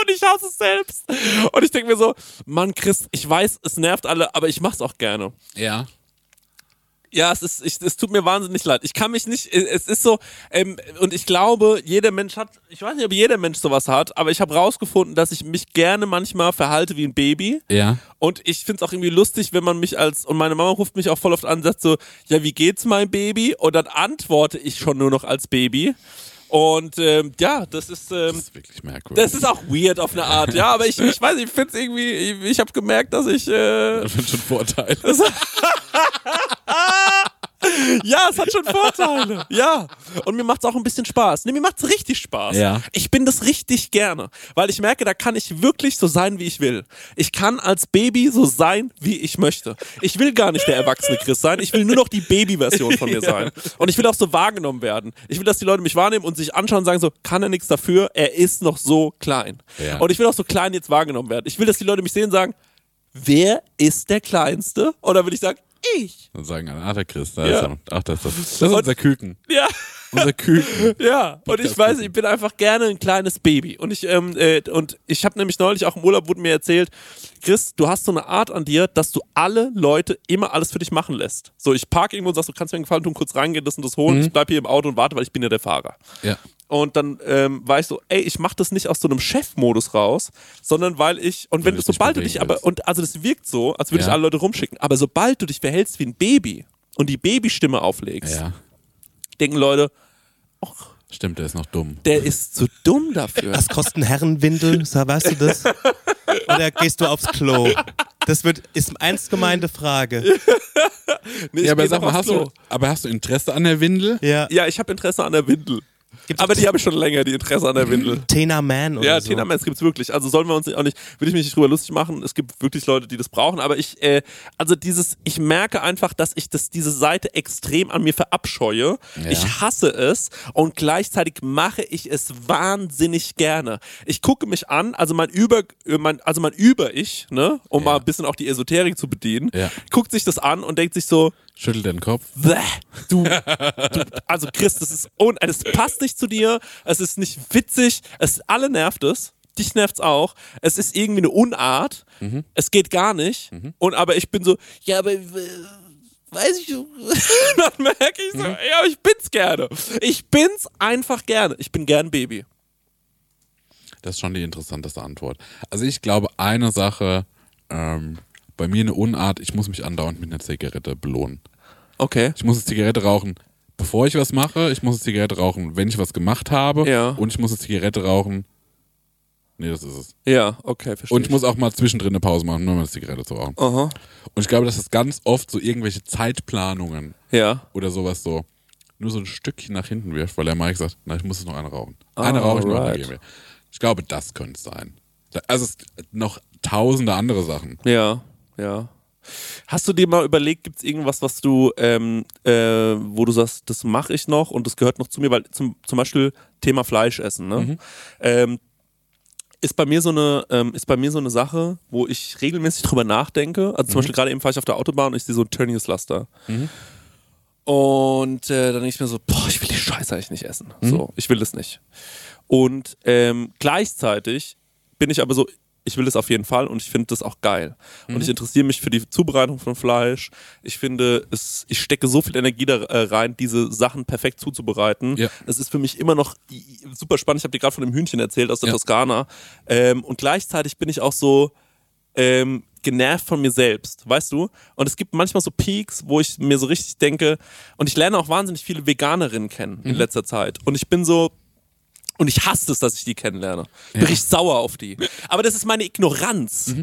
[SPEAKER 1] Und ich hasse es selbst. Und ich denke mir so, Mann, Chris, ich weiß, es nervt alle, aber ich mach's auch gerne.
[SPEAKER 2] Ja.
[SPEAKER 1] Ja, es ist, ich, es tut mir wahnsinnig leid. Ich kann mich nicht, es ist so, ähm, und ich glaube, jeder Mensch hat, ich weiß nicht, ob jeder Mensch sowas hat, aber ich habe rausgefunden, dass ich mich gerne manchmal verhalte wie ein Baby.
[SPEAKER 2] Ja.
[SPEAKER 1] Und ich find's auch irgendwie lustig, wenn man mich als, und meine Mama ruft mich auch voll oft an und sagt so, ja, wie geht's mein Baby? Und dann antworte ich schon nur noch als Baby. Und ähm, ja, das ist, ähm,
[SPEAKER 2] Das ist wirklich merkwürdig.
[SPEAKER 1] das ist auch weird auf eine Art, ja, aber ich, ich weiß, ich find's irgendwie, ich, ich habe gemerkt, dass ich, äh,
[SPEAKER 2] das sind schon Vorteile.
[SPEAKER 1] Ja, es hat schon Vorteile. Ja. Und mir macht's auch ein bisschen Spaß. Nee, mir macht's richtig Spaß.
[SPEAKER 2] Ja.
[SPEAKER 1] Ich bin das richtig gerne, weil ich merke, da kann ich wirklich so sein, wie ich will. Ich kann als Baby so sein, wie ich möchte. Ich will gar nicht der erwachsene Chris sein. Ich will nur noch die Baby-Version von mir sein. Und ich will auch so wahrgenommen werden. Ich will, dass die Leute mich wahrnehmen und sich anschauen und sagen so, kann er nichts dafür, er ist noch so klein.
[SPEAKER 2] Ja.
[SPEAKER 1] Und ich will auch so klein jetzt wahrgenommen werden. Ich will, dass die Leute mich sehen und sagen, wer ist der Kleinste? Dann will ich sagen, ich.
[SPEAKER 2] Dann sagen alle, ach, der Chris, da
[SPEAKER 1] Ja.
[SPEAKER 2] ist er. Ach, das, das, das ist unser Küken.
[SPEAKER 1] Ja.
[SPEAKER 2] Unser Küken.
[SPEAKER 1] Ja, und ich weiß, ich bin einfach gerne ein kleines Baby. Und ich, ähm, äh, und ich habe nämlich neulich auch im Urlaub wurde mir erzählt, Chris, du hast so eine Art an dir, dass du alle Leute immer alles für dich machen lässt. So, ich parke irgendwo und sagst, du kannst mir einen Gefallen tun, kurz reingehen, das und das holen. Ich bleib hier im Auto und warte, weil ich bin ja der Fahrer.
[SPEAKER 2] Ja.
[SPEAKER 1] Und dann ähm, war ich so, ey, ich mach das nicht aus so einem Chefmodus raus, sondern weil ich, und wenn
[SPEAKER 2] du
[SPEAKER 1] sobald du dich aber, und also das wirkt so, als würde ich
[SPEAKER 2] Ja.
[SPEAKER 1] alle Leute rumschicken, aber sobald du dich verhältst wie ein Baby und die Babystimme auflegst,
[SPEAKER 2] Ja.
[SPEAKER 1] Denken Leute,
[SPEAKER 2] Stimmt, der ist noch dumm.
[SPEAKER 1] der ist zu dumm dafür.
[SPEAKER 6] Was kostet ein Herrenwindel? So, weißt du das? Oder gehst du aufs Klo? Das wird, ist ernst gemeinte Frage.
[SPEAKER 1] Nee,
[SPEAKER 2] Ja, aber sag mal, hast
[SPEAKER 1] Klo.
[SPEAKER 2] du, aber hast du Interesse an der Windel?
[SPEAKER 6] Ja.
[SPEAKER 1] Ja, ich habe Interesse an der Windel.
[SPEAKER 6] Gibt's
[SPEAKER 1] Aber die habe ich schon länger, die Interesse an der Windel.
[SPEAKER 6] Tena Man oder
[SPEAKER 1] Ja,
[SPEAKER 6] so.
[SPEAKER 1] Tina Mans gibt's wirklich. Also sollen wir uns auch nicht, will ich mich nicht drüber lustig machen. Es gibt wirklich Leute, die das brauchen. Aber ich, äh, also dieses, ich merke einfach, dass ich das, diese Seite extrem an mir verabscheue.
[SPEAKER 2] Ja.
[SPEAKER 1] Ich hasse es und gleichzeitig mache ich es wahnsinnig gerne. Ich gucke mich an, also mein Über, äh, mein, also mein Über-Ich, ne, um
[SPEAKER 2] Ja.
[SPEAKER 1] mal ein bisschen auch die Esoterik zu bedienen,
[SPEAKER 2] Ja.
[SPEAKER 1] guckt sich das an und denkt sich so,
[SPEAKER 2] Schüttelt den Kopf.
[SPEAKER 1] Bäh, du, du, also Chris, das ist un, es passt nicht zu dir, es ist nicht witzig, es alle nervt es, dich nervt's auch, es ist irgendwie eine Unart, es geht gar nicht und aber ich bin so, ja, aber äh, weiß ich, dann merke ich so, ja, aber ich bin's gerne, ich bin's einfach gerne, ich bin gern Baby.
[SPEAKER 2] Das ist schon die interessanteste Antwort. Also ich glaube, eine Sache, ähm, bei mir eine Unart, ich muss mich andauernd mit einer Zigarette belohnen.
[SPEAKER 1] Okay.
[SPEAKER 2] Ich muss eine Zigarette rauchen, bevor ich was mache. Ich muss eine Zigarette rauchen, wenn ich was gemacht habe.
[SPEAKER 1] Ja.
[SPEAKER 2] Und ich muss eine Zigarette rauchen. Nee, das ist es.
[SPEAKER 1] Ja, okay, verstehe.
[SPEAKER 2] Und ich muss auch mal zwischendrin eine Pause machen, nur um eine Zigarette zu rauchen.
[SPEAKER 1] Aha.
[SPEAKER 2] Und ich glaube, dass das ganz oft so irgendwelche Zeitplanungen
[SPEAKER 1] Ja.
[SPEAKER 2] oder sowas so nur so ein Stückchen nach hinten wirft, weil der Mike sagt, na, ich muss jetzt noch eine rauchen. Eine rauche ich noch,
[SPEAKER 1] Alright.
[SPEAKER 2] gehen wir. Ich glaube, das könnte es sein. Also es noch tausende andere Sachen.
[SPEAKER 1] Ja, ja. Hast du dir mal überlegt, gibt es irgendwas, was du, ähm, äh, wo du sagst, das mache ich noch und das gehört noch zu mir, weil zum, zum Beispiel Thema Fleisch essen, ne? Ähm, ist bei mir so eine, ähm, ist bei mir so eine Sache, wo ich regelmäßig drüber nachdenke. Also zum Beispiel gerade eben fahre ich auf der Autobahn und ich sehe so ein Tönnies Laster. Und äh, dann denke ich mir so, boah, ich will die Scheiße eigentlich nicht essen. So, ich will das nicht. Und ähm, gleichzeitig bin ich aber so, ich will das auf jeden Fall und ich finde das auch geil. Und ich interessiere mich für die Zubereitung von Fleisch. Ich finde, es, ich stecke so viel Energie da äh, rein, diese Sachen perfekt zuzubereiten.
[SPEAKER 2] Ja.
[SPEAKER 1] Es ist für mich immer noch super spannend. Ich habe dir gerade von dem Hühnchen erzählt aus der
[SPEAKER 2] Ja.
[SPEAKER 1] Toskana. Ähm, und gleichzeitig bin ich auch so, ähm, genervt von mir selbst, weißt du? Und es gibt manchmal so Peaks, wo ich mir so richtig denke, und ich lerne auch wahnsinnig viele Veganerinnen kennen in letzter Zeit. Und ich bin so, und ich hasse es, dass ich die kennenlerne. Bin richtig sauer auf die. Aber das ist meine Ignoranz.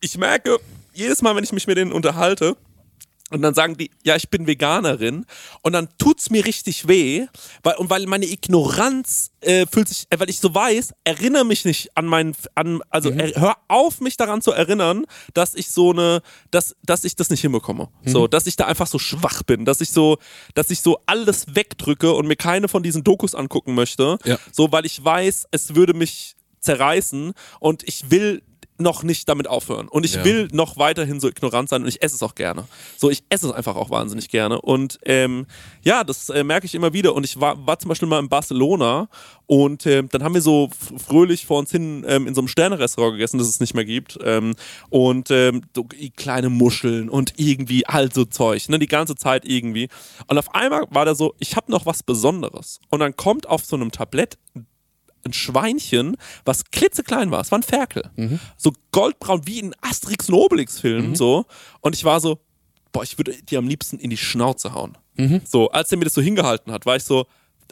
[SPEAKER 1] Ich merke, jedes Mal, wenn ich mich mit denen unterhalte, Und dann sagen die, ja, ich bin Veganerin. Und dann tut's mir richtig weh, weil, und weil meine Ignoranz äh, fühlt sich, äh, weil ich so weiß, erinnere mich nicht an meinen, an, also
[SPEAKER 6] Mhm.
[SPEAKER 1] er, hör auf, mich daran zu erinnern, dass ich so eine, dass, dass ich das nicht hinbekomme.
[SPEAKER 6] Mhm.
[SPEAKER 1] So, dass ich da einfach so schwach bin, dass ich so, dass ich so alles wegdrücke und mir keine von diesen Dokus angucken möchte.
[SPEAKER 2] Ja.
[SPEAKER 1] So, weil ich weiß, es würde mich zerreißen und ich will noch nicht damit aufhören. Und ich
[SPEAKER 2] Ja.
[SPEAKER 1] will noch weiterhin so ignorant sein und ich esse es auch gerne. So, ich esse es einfach auch wahnsinnig gerne. Und ähm, ja, das äh, merke ich immer wieder. Und ich war, war zum Beispiel mal in Barcelona und ähm, dann haben wir so fröhlich vor uns hin ähm, in so einem Sterne-Restaurant gegessen, das es nicht mehr gibt. Ähm, und ähm, so kleine Muscheln und irgendwie all so Zeug, ne, die ganze Zeit irgendwie. Und auf einmal war da so, ich habe noch was Besonderes. Und dann kommt auf so einem Tablett ein Schweinchen, was klitzeklein war. Es war ein Ferkel. So goldbraun wie in Asterix und Obelix-Film. So. Und ich war so, boah, ich würde dir am liebsten in die Schnauze hauen. So, als er mir das so hingehalten hat, war ich so,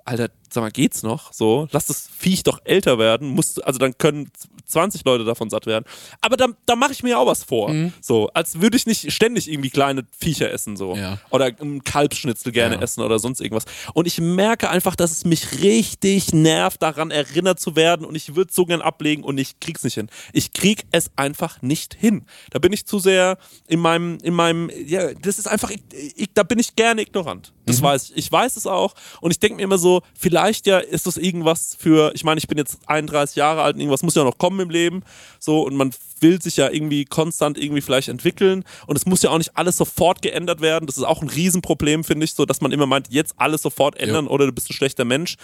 [SPEAKER 1] Alter, sag mal, geht's noch? So, lass das Viech doch älter werden. Muss, also dann können 20 Leute davon satt werden. Aber da, da mache ich mir auch was vor. So, als würde ich nicht ständig irgendwie kleine Viecher essen. So.
[SPEAKER 2] Ja.
[SPEAKER 1] Oder ein Kalbsschnitzel gerne
[SPEAKER 2] Ja.
[SPEAKER 1] essen oder sonst irgendwas. Und ich merke einfach, dass es mich richtig nervt, daran erinnert zu werden. Und ich würde so gern ablegen und ich krieg's nicht hin. Ich krieg es einfach nicht hin. Da bin ich zu sehr in meinem, in meinem, ja, das ist einfach, ich, ich, da bin ich gerne ignorant. Das weiß ich. Ich weiß es auch. Und ich denke mir immer so, vielleicht ja ist das irgendwas für, ich meine, ich bin jetzt 31 Jahre alt und irgendwas muss ja noch kommen im Leben. So, und man will sich ja irgendwie konstant irgendwie vielleicht entwickeln. Und es muss ja auch nicht alles sofort geändert werden. Das ist auch ein Riesenproblem, finde ich, so, dass man immer meint, jetzt alles sofort ändern oder du bist ein schlechter Mensch.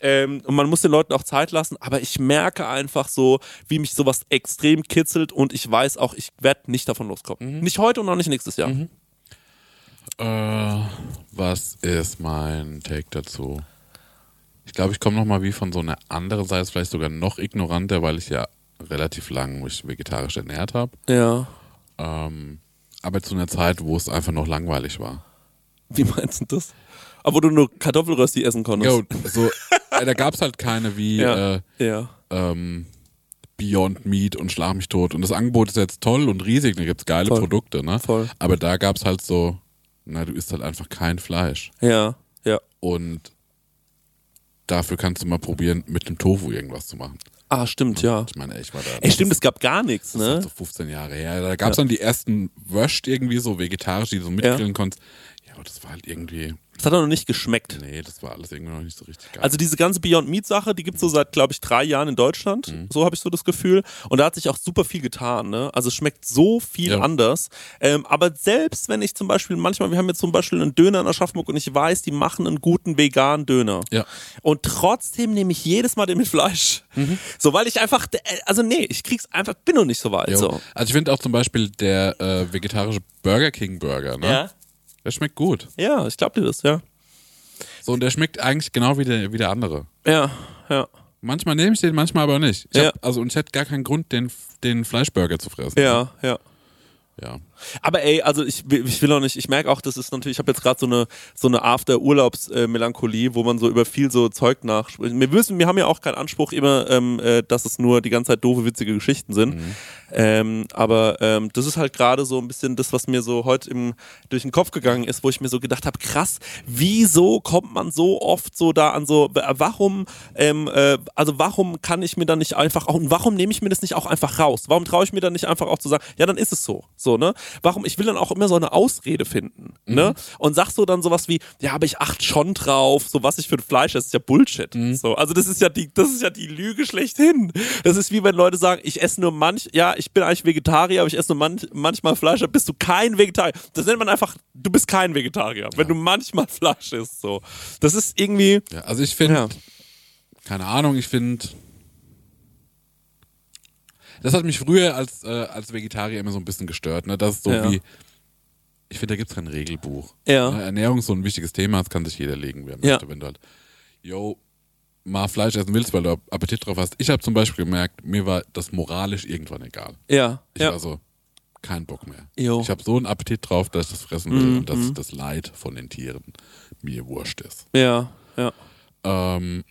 [SPEAKER 1] Ähm, und man muss den Leuten auch Zeit lassen, aber ich merke einfach so, wie mich sowas extrem kitzelt und ich weiß auch, ich werde nicht davon loskommen. Nicht heute und auch nicht nächstes Jahr.
[SPEAKER 2] Äh, was ist mein Take dazu? Ich glaube, ich komme nochmal wie von so einer anderen Seite, vielleicht sogar noch ignoranter, weil ich ja relativ lang mich vegetarisch ernährt habe.
[SPEAKER 1] Ja.
[SPEAKER 2] Ähm, aber zu einer Zeit, wo es einfach noch langweilig war.
[SPEAKER 1] Wie meinst du das? Aber wo du nur Kartoffelrösti essen konntest.
[SPEAKER 2] Jo, so, äh, da gab es halt keine wie
[SPEAKER 1] Ja.
[SPEAKER 2] äh,
[SPEAKER 1] Ja.
[SPEAKER 2] ähm, Beyond Meat und Schlag mich tot. Und das Angebot ist jetzt toll und riesig, da gibt's geile
[SPEAKER 1] Voll.
[SPEAKER 2] Produkte, ne?
[SPEAKER 1] Voll.
[SPEAKER 2] Aber da gab's halt so, na, du isst halt einfach kein Fleisch.
[SPEAKER 1] Ja. Ja.
[SPEAKER 2] Und dafür kannst du mal probieren, mit dem Tofu irgendwas zu machen.
[SPEAKER 1] Ah, stimmt, ja.
[SPEAKER 2] Ich meine, ich war da.
[SPEAKER 1] Ey, stimmt, es gab gar nichts,
[SPEAKER 2] Das ist halt
[SPEAKER 1] ne?
[SPEAKER 2] so 15 Jahre her. Da gab's dann die ersten Wöscht irgendwie so vegetarisch, die du so mitgrillen konntest. Ja, aber das war halt irgendwie,
[SPEAKER 1] Das hat auch noch nicht geschmeckt.
[SPEAKER 2] nee, das war alles irgendwie noch nicht so richtig geil.
[SPEAKER 1] Also diese ganze Beyond Meat Sache, die gibt's so seit, glaube ich, drei Jahren in Deutschland.
[SPEAKER 2] Mhm.
[SPEAKER 1] So habe ich so das Gefühl. Und da hat sich auch super viel getan. Ne? Also es schmeckt so viel
[SPEAKER 2] Ja.
[SPEAKER 1] anders. Ähm, aber selbst wenn ich zum Beispiel, manchmal, wir haben jetzt zum Beispiel einen Döner in Aschaffenburg und ich weiß, die machen einen guten veganen Döner.
[SPEAKER 2] ja.
[SPEAKER 1] Und trotzdem nehme ich jedes Mal den mit Fleisch. So, weil ich einfach, äh, also nee, ich krieg's einfach, bin noch nicht so weit.
[SPEAKER 2] Jo.
[SPEAKER 1] So.
[SPEAKER 2] Also ich finde auch zum Beispiel der äh, vegetarische Burger King Burger, ne?
[SPEAKER 1] Ja.
[SPEAKER 2] Der schmeckt gut.
[SPEAKER 1] Ja, ich glaube dir das, ja.
[SPEAKER 2] So, und der schmeckt eigentlich genau wie der, wie der andere.
[SPEAKER 1] Ja, ja.
[SPEAKER 2] Manchmal nehme ich den, manchmal aber nicht. Ich
[SPEAKER 1] Ja.
[SPEAKER 2] hab, also, und ich hätte gar keinen Grund, den, den Fleischburger zu fressen.
[SPEAKER 1] Ja, ja.
[SPEAKER 2] ja.
[SPEAKER 1] Aber ey, also ich, will- ich will auch nicht, ich merke auch, das ist natürlich, ich habe jetzt gerade so eine so eine After-Urlaubs-Melancholie, wo man so über viel so Zeug nachspricht. Wir wissen, wir haben ja auch keinen Anspruch immer, ähm, äh, dass es nur die ganze Zeit doofe, witzige Geschichten sind. Ähm, aber ähm, das ist halt gerade so ein bisschen das, was mir so heute im, durch den Kopf gegangen ist, wo ich mir so gedacht habe, krass, wieso kommt man so oft so da an so, warum, ähm, äh, also warum kann ich mir dann nicht einfach auch, und warum nehme ich mir das nicht auch einfach raus? Warum traue ich mir dann nicht einfach auch zu sagen, ja, dann ist es so, so, ne? Warum, ich will dann auch immer so eine Ausrede finden, ne? Und sag so dann sowas wie, ja, aber ich achte schon drauf, so was ich für ein Fleisch esse, ist ja Bullshit. So, also das ist ja die, das ist ja die Lüge schlechthin. Das ist wie wenn Leute sagen, ich esse nur manch, ja, ich bin eigentlich Vegetarier, aber ich esse nur manch, manchmal Fleisch, dann bist du kein Vegetarier. Das nennt man einfach, du bist kein Vegetarier, wenn du manchmal Fleisch isst, so. Das ist irgendwie,
[SPEAKER 2] ja. Also ich finde,
[SPEAKER 1] ja.
[SPEAKER 2] keine Ahnung, ich finde. Das hat mich früher als, äh, als Vegetarier immer so ein bisschen gestört. Ne? Das ist so
[SPEAKER 1] Ja.
[SPEAKER 2] wie. Ich finde, da gibt es kein Regelbuch.
[SPEAKER 1] Ja.
[SPEAKER 2] Ne? Ernährung ist so ein wichtiges Thema, das kann sich jeder legen, wer
[SPEAKER 1] Ja.
[SPEAKER 2] möchte. Wenn du halt, yo, mal Fleisch essen willst, weil du Appetit drauf hast. Ich habe zum Beispiel gemerkt, mir war das moralisch irgendwann egal.
[SPEAKER 1] Ja,
[SPEAKER 2] Ich
[SPEAKER 1] ja.
[SPEAKER 2] war so, kein Bock mehr.
[SPEAKER 1] Jo.
[SPEAKER 2] Ich habe so einen Appetit drauf, dass ich das fressen will und dass das Leid von den Tieren mir wurscht ist.
[SPEAKER 1] Ja, ja.
[SPEAKER 2] Ähm,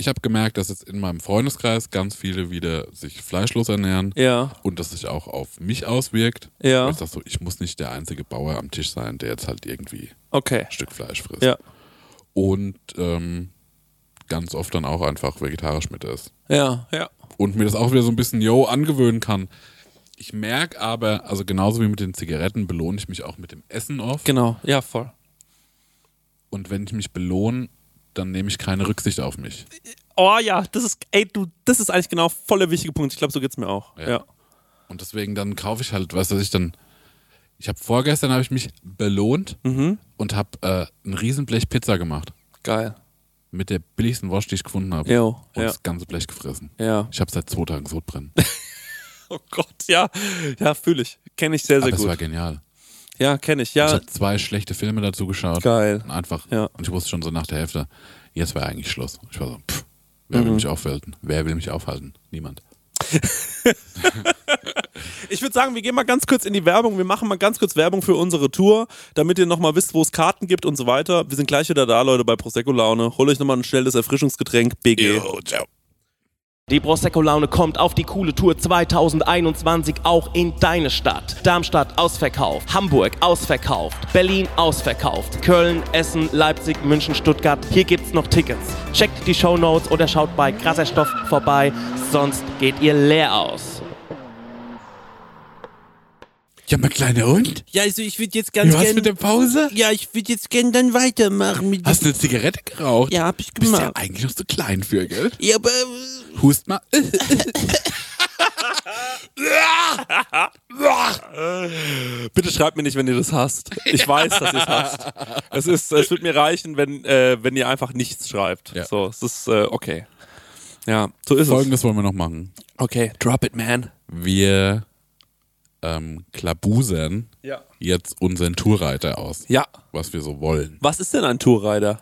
[SPEAKER 2] ich habe gemerkt, dass jetzt in meinem Freundeskreis ganz viele wieder sich fleischlos ernähren
[SPEAKER 1] Ja.
[SPEAKER 2] und das sich auch auf mich auswirkt.
[SPEAKER 1] Ja.
[SPEAKER 2] Weil ich sag so, ich muss nicht der einzige Bauer am Tisch sein, der jetzt halt irgendwie
[SPEAKER 1] Okay.
[SPEAKER 2] ein Stück Fleisch frisst.
[SPEAKER 1] Ja.
[SPEAKER 2] Und ähm, ganz oft dann auch einfach vegetarisch mit ist.
[SPEAKER 1] Ja, ja.
[SPEAKER 2] Und mir das auch wieder so ein bisschen, yo, angewöhnen kann. Ich merke aber, also genauso wie mit den Zigaretten, belohne ich mich auch mit dem Essen oft.
[SPEAKER 1] Genau. Ja, voll.
[SPEAKER 2] Und wenn ich mich belohne, dann nehme ich keine Rücksicht auf mich.
[SPEAKER 1] Oh ja, das ist, ey, du, das ist eigentlich genau voll der wichtige Punkt. Ich glaube, so geht's mir auch.
[SPEAKER 2] Ja.
[SPEAKER 1] Ja.
[SPEAKER 2] Und deswegen dann kaufe ich halt, weißt du, dass ich dann. Ich habe vorgestern habe ich mich belohnt und habe äh, ein Riesenblech Pizza gemacht.
[SPEAKER 1] Geil.
[SPEAKER 2] Mit der billigsten Wurst, die ich gefunden habe.
[SPEAKER 1] Jo,
[SPEAKER 2] Und
[SPEAKER 1] ja.
[SPEAKER 2] das ganze Blech gefressen.
[SPEAKER 1] Ja.
[SPEAKER 2] Ich habe seit zwei Tagen Sodbrennen.
[SPEAKER 1] Oh Gott, ja. Ja, fühle ich. Kenne ich sehr, sehr
[SPEAKER 2] Aber es war
[SPEAKER 1] gut.
[SPEAKER 2] genial.
[SPEAKER 1] Ja, kenne ich.
[SPEAKER 2] Ich
[SPEAKER 1] Ja,
[SPEAKER 2] habe zwei schlechte Filme dazu geschaut.
[SPEAKER 1] Geil.
[SPEAKER 2] Und einfach.
[SPEAKER 1] Ja.
[SPEAKER 2] Und ich wusste schon so nach der Hälfte, jetzt wäre eigentlich Schluss. Ich war so, pff, wer
[SPEAKER 1] Mhm.
[SPEAKER 2] will mich aufhalten? Wer will mich aufhalten? Niemand.
[SPEAKER 1] Ich würde sagen, wir gehen mal ganz kurz in die Werbung. Wir machen mal ganz kurz Werbung für unsere Tour, damit ihr nochmal wisst, wo es Karten gibt und so weiter. Wir sind gleich wieder da, Leute, bei Prosecco Laune. Holt euch nochmal ein schnelles Erfrischungsgetränk. BG.
[SPEAKER 2] ciao.
[SPEAKER 3] Die Prosecco-Laune kommt auf die coole Tour 2021 auch in deine Stadt. Darmstadt ausverkauft, Hamburg ausverkauft, Berlin ausverkauft, Köln, Essen, Leipzig, München, Stuttgart. Hier gibt's noch Tickets. Checkt die Shownotes oder schaut bei Krasser Stoff vorbei, sonst geht ihr leer aus.
[SPEAKER 2] Ja, mein kleiner Hund.
[SPEAKER 8] Ja, also ich würde jetzt ganz
[SPEAKER 2] Du hast
[SPEAKER 8] gern.
[SPEAKER 2] mit der Pause?
[SPEAKER 8] ja, ich würde jetzt gern dann weitermachen mit.
[SPEAKER 2] Hast du eine Zigarette geraucht?
[SPEAKER 8] ja, hab ich
[SPEAKER 2] Bist ja
[SPEAKER 8] gemacht.
[SPEAKER 2] eigentlich noch so klein für, gell?
[SPEAKER 8] Ja, aber. äh,
[SPEAKER 2] Hust mal.
[SPEAKER 1] Bitte schreibt mir nicht, wenn ihr das hasst. Ich weiß, dass ihr es hasst. Es, ist, es wird mir reichen, wenn, äh, wenn ihr einfach nichts schreibt.
[SPEAKER 2] Ja.
[SPEAKER 1] So, es ist äh, okay. Ja, so ist es.
[SPEAKER 2] Folgendes wollen wir noch machen.
[SPEAKER 1] Okay, drop it, man.
[SPEAKER 2] Wir ähm, klabusern
[SPEAKER 1] Ja.
[SPEAKER 2] jetzt unseren Tourreiter aus,
[SPEAKER 1] Ja.
[SPEAKER 2] was wir so wollen.
[SPEAKER 1] Was ist denn ein Tourrider?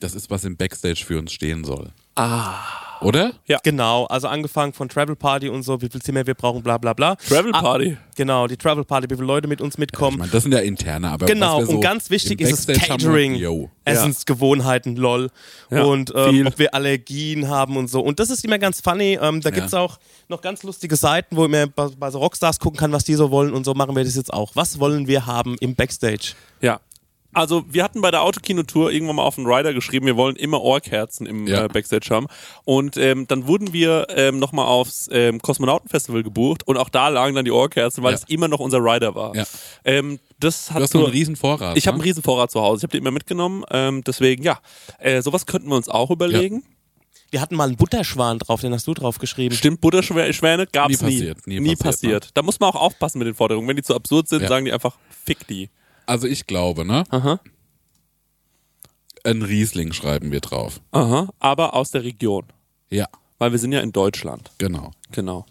[SPEAKER 2] Das ist, was im Backstage für uns stehen soll. Ah. Oder?
[SPEAKER 1] Ja.
[SPEAKER 3] Genau, also angefangen von Travel Party und so, wie viel Zimmer wir brauchen, bla bla bla.
[SPEAKER 1] Travel Party.
[SPEAKER 3] Genau, die Travel Party, wie viele Leute mit uns
[SPEAKER 2] Ich
[SPEAKER 3] mitkommen.
[SPEAKER 2] meine, das sind ja interne, aber
[SPEAKER 3] Genau,
[SPEAKER 2] so
[SPEAKER 3] und ganz wichtig ist es Catering,
[SPEAKER 2] yo.
[SPEAKER 3] Essensgewohnheiten, lol.
[SPEAKER 1] Ja,
[SPEAKER 3] und ähm, ob wir Allergien haben und so. Und das ist immer ganz funny. Ähm, da
[SPEAKER 2] Ja.
[SPEAKER 3] gibt's auch noch ganz lustige Seiten, wo man bei, bei so Rockstars gucken kann, was die so wollen. Und so machen wir das jetzt auch. Was wollen wir haben im Backstage?
[SPEAKER 1] Ja. Also wir hatten bei der Autokinotour irgendwann mal auf den Rider geschrieben, wir wollen immer Ohrkerzen im
[SPEAKER 2] Ja.
[SPEAKER 1] äh, Backstage haben. Und ähm, dann wurden wir ähm, nochmal aufs ähm, Kosmonautenfestival gebucht und auch da lagen dann die Ohrkerzen, weil
[SPEAKER 2] Ja.
[SPEAKER 1] es immer noch unser Rider war.
[SPEAKER 2] Ja.
[SPEAKER 1] Ähm, das
[SPEAKER 2] Du
[SPEAKER 1] hat
[SPEAKER 2] hast so einen riesen Vorrat.
[SPEAKER 1] ich habe einen
[SPEAKER 2] ne?
[SPEAKER 1] riesen Vorrat zu Hause, ich habe die immer mitgenommen. Ähm, deswegen, ja, äh, sowas könnten wir uns auch überlegen.
[SPEAKER 3] Wir hatten mal einen Butterschwan drauf, den hast du drauf geschrieben.
[SPEAKER 1] Stimmt, Butterschwäne gab's
[SPEAKER 2] Nie
[SPEAKER 1] nie.
[SPEAKER 2] passiert, nie
[SPEAKER 1] nie
[SPEAKER 2] passiert,
[SPEAKER 1] passiert. Da muss man auch aufpassen mit den Forderungen. Wenn die zu absurd sind,
[SPEAKER 2] Ja.
[SPEAKER 1] sagen die einfach, fick die.
[SPEAKER 2] Also ich glaube, ne?
[SPEAKER 1] Aha.
[SPEAKER 2] Ein Riesling schreiben wir drauf.
[SPEAKER 1] Aha, aber aus der Region.
[SPEAKER 2] Ja,
[SPEAKER 1] Weil wir sind ja in Deutschland.
[SPEAKER 2] genau.
[SPEAKER 1] Genau.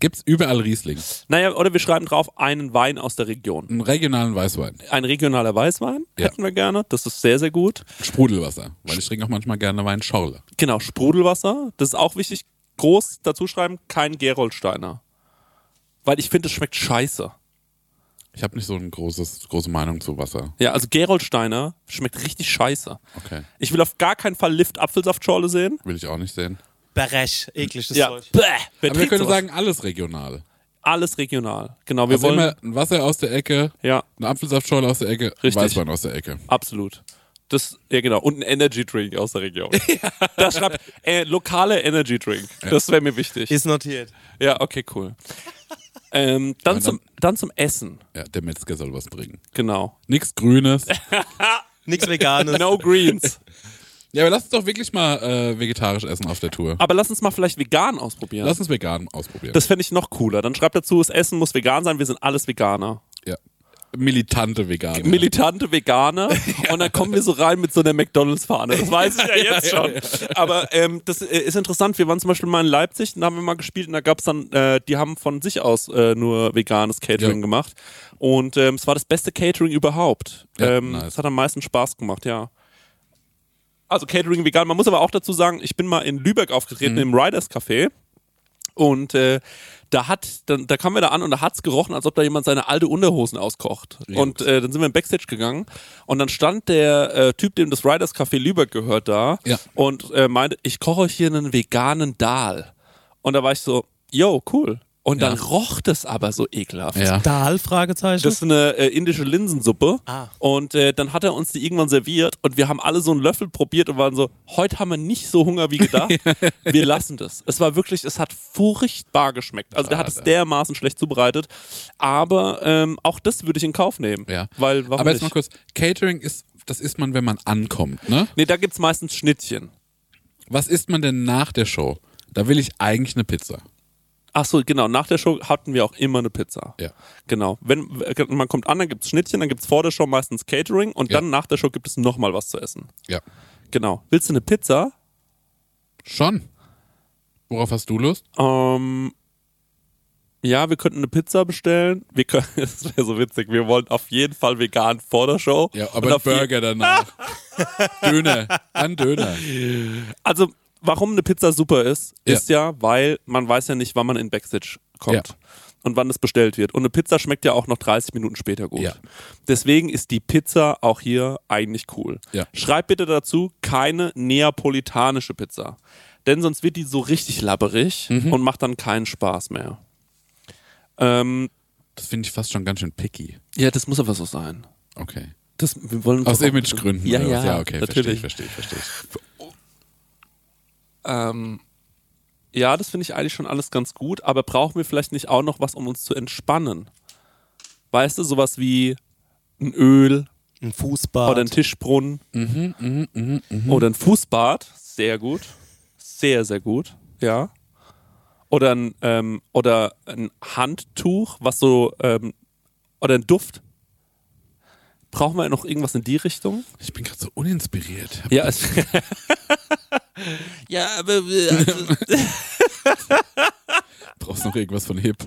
[SPEAKER 2] Gibt's überall Riesling?
[SPEAKER 1] Naja, oder wir schreiben drauf einen Wein aus der Region.
[SPEAKER 2] Einen regionalen Weißwein.
[SPEAKER 1] Ein regionaler Weißwein
[SPEAKER 2] Ja.
[SPEAKER 1] hätten wir gerne. Das ist sehr, sehr gut.
[SPEAKER 2] Sprudelwasser. Weil ich trinke auch manchmal gerne Weinschorle.
[SPEAKER 1] Genau, Sprudelwasser. Das ist auch wichtig. Groß dazu schreiben, kein Gerolsteiner. Weil ich finde, es schmeckt scheiße.
[SPEAKER 2] Ich habe nicht so eine großes, große Meinung zu Wasser.
[SPEAKER 1] Ja, also Gerolsteiner schmeckt richtig scheiße.
[SPEAKER 2] Okay.
[SPEAKER 1] Ich will auf gar keinen Fall Lift Apfelsaftschorle sehen.
[SPEAKER 2] Will ich auch nicht sehen.
[SPEAKER 3] Berech, eklig das
[SPEAKER 1] Ja.
[SPEAKER 3] Zeug.
[SPEAKER 1] Bäh. Wer
[SPEAKER 2] Aber wir können
[SPEAKER 1] sowas?
[SPEAKER 2] sagen, alles regional.
[SPEAKER 1] alles regional. Genau, wir
[SPEAKER 2] Also
[SPEAKER 1] wollen.
[SPEAKER 2] immer ein Wasser aus der Ecke,
[SPEAKER 1] Ja,
[SPEAKER 2] eine Apfelsaftschorle aus der Ecke, ein
[SPEAKER 1] Richtig.
[SPEAKER 2] Weißwein aus der Ecke.
[SPEAKER 1] absolut. Das, ja genau. Und ein Energy Drink aus der Region. Das schreibt äh, lokale Energy Drink. Das wäre mir wichtig.
[SPEAKER 3] Ist notiert.
[SPEAKER 1] Ja, okay, cool. Ähm, dann,
[SPEAKER 2] dann-
[SPEAKER 1] zum, dann zum Essen.
[SPEAKER 2] Ja, der Metzger soll was bringen.
[SPEAKER 1] Genau.
[SPEAKER 2] Nichts Grünes.
[SPEAKER 3] Nichts Veganes.
[SPEAKER 1] No Greens.
[SPEAKER 2] ja, aber lass uns doch wirklich mal äh, vegetarisch essen auf der Tour.
[SPEAKER 1] Aber lass uns mal vielleicht vegan ausprobieren.
[SPEAKER 2] Lass uns vegan ausprobieren.
[SPEAKER 1] das fände ich noch cooler. Dann schreibt dazu, das Essen muss vegan sein, wir sind alles Veganer.
[SPEAKER 2] Ja. Militante Veganer.
[SPEAKER 1] Militante Veganer. Und dann kommen wir so rein mit so einer McDonalds-Fahne. Das weiß ich ja jetzt schon. Aber ähm, das äh, ist interessant. Wir waren zum Beispiel mal in Leipzig, da haben wir mal gespielt und da gab es dann, äh, die haben von sich aus äh, nur veganes Catering
[SPEAKER 2] Ja.
[SPEAKER 1] gemacht. Und ähm, es war das beste Catering überhaupt.
[SPEAKER 2] Ja,
[SPEAKER 1] ähm,
[SPEAKER 2] nice.
[SPEAKER 1] Es hat am meisten Spaß gemacht, ja. Also Catering vegan. Man muss aber auch dazu sagen, ich bin mal in Lübeck aufgetreten
[SPEAKER 2] Mhm.
[SPEAKER 1] im Riders Café. Und äh, da hat, dann, da kamen wir da an und da hat's gerochen, als ob da jemand seine alte Unterhosen auskocht.
[SPEAKER 2] Ja.
[SPEAKER 1] Und äh, dann sind wir im Backstage gegangen und dann stand der äh, Typ, dem das Riders Café Lübeck gehört, da
[SPEAKER 2] Ja.
[SPEAKER 1] und äh, meinte, ich koche euch hier einen veganen Dahl. Und da war ich so, yo, cool. Und dann
[SPEAKER 2] Ja.
[SPEAKER 1] roch das aber so ekelhaft.
[SPEAKER 2] Ja.
[SPEAKER 3] Dahl? Fragezeichen.
[SPEAKER 1] Das ist eine äh, indische Linsensuppe.
[SPEAKER 3] Ah.
[SPEAKER 1] Und äh, dann hat er uns die irgendwann serviert und wir haben alle so einen Löffel probiert und waren so, heute haben wir nicht so Hunger wie gedacht. wir lassen das. Es war wirklich, es hat furchtbar geschmeckt. Also der hat es dermaßen schlecht zubereitet. Aber ähm, auch das würde ich in Kauf nehmen.
[SPEAKER 2] Ja.
[SPEAKER 1] Weil, warum
[SPEAKER 2] Aber jetzt
[SPEAKER 1] nicht?
[SPEAKER 2] mal kurz, Catering ist, das isst man, wenn man ankommt, ne?
[SPEAKER 1] Nee, da gibt's meistens Schnittchen.
[SPEAKER 2] Was isst man denn nach der Show? Da will ich eigentlich eine Pizza.
[SPEAKER 1] Ach so, genau. Nach der Show hatten wir auch immer eine Pizza.
[SPEAKER 2] Ja.
[SPEAKER 1] Genau. Wenn man kommt an, dann gibt's Schnittchen, dann gibt's vor der Show meistens Catering und
[SPEAKER 2] Ja.
[SPEAKER 1] dann nach der Show gibt es nochmal was zu essen.
[SPEAKER 2] Ja.
[SPEAKER 1] Genau. Willst du eine Pizza?
[SPEAKER 2] Schon. Worauf hast du Lust?
[SPEAKER 1] Ähm, ja, wir könnten eine Pizza bestellen. Wir können, das wäre so witzig. Wir wollen auf jeden Fall vegan vor der Show.
[SPEAKER 2] Ja, aber Burger danach. Döner. An Döner.
[SPEAKER 1] Also, warum eine Pizza super ist,
[SPEAKER 2] Ja.
[SPEAKER 1] ist ja, weil man weiß ja nicht, wann man in Backstage kommt.
[SPEAKER 2] Ja.
[SPEAKER 1] Und wann es bestellt wird. Und eine Pizza schmeckt ja auch noch 30 Minuten später gut.
[SPEAKER 2] Ja.
[SPEAKER 1] Deswegen ist die Pizza auch hier eigentlich cool.
[SPEAKER 2] Ja.
[SPEAKER 1] Schreib bitte dazu keine neapolitanische Pizza. Denn sonst wird die so richtig labberig
[SPEAKER 2] Mhm.
[SPEAKER 1] und macht dann keinen Spaß mehr. Ähm,
[SPEAKER 2] Das finde ich fast schon ganz schön picky.
[SPEAKER 1] Ja, das muss aber so sein.
[SPEAKER 2] Okay.
[SPEAKER 1] Das, wir wollen uns
[SPEAKER 2] Aus Imagegründen.
[SPEAKER 1] Ja, ja,
[SPEAKER 2] ja okay,
[SPEAKER 1] natürlich.
[SPEAKER 2] verstehe ich, verstehe ich, verstehe ich.
[SPEAKER 1] Ähm, ja, das finde ich eigentlich schon alles ganz gut, aber brauchen wir vielleicht nicht auch noch was, um uns zu entspannen? Weißt du, sowas wie ein Öl
[SPEAKER 3] ein Fußbad.
[SPEAKER 1] oder ein Tischbrunnen
[SPEAKER 2] Mhm,
[SPEAKER 1] oder ein Fußbad, sehr gut, sehr, sehr gut, ja. Oder ein, ähm, oder ein Handtuch, was so, ähm, oder ein Duft. Brauchen wir noch irgendwas in die Richtung?
[SPEAKER 2] Ich bin gerade so uninspiriert.
[SPEAKER 1] Ja, es,
[SPEAKER 8] Ja, aber äh, also,
[SPEAKER 2] Brauchst noch irgendwas von Hip?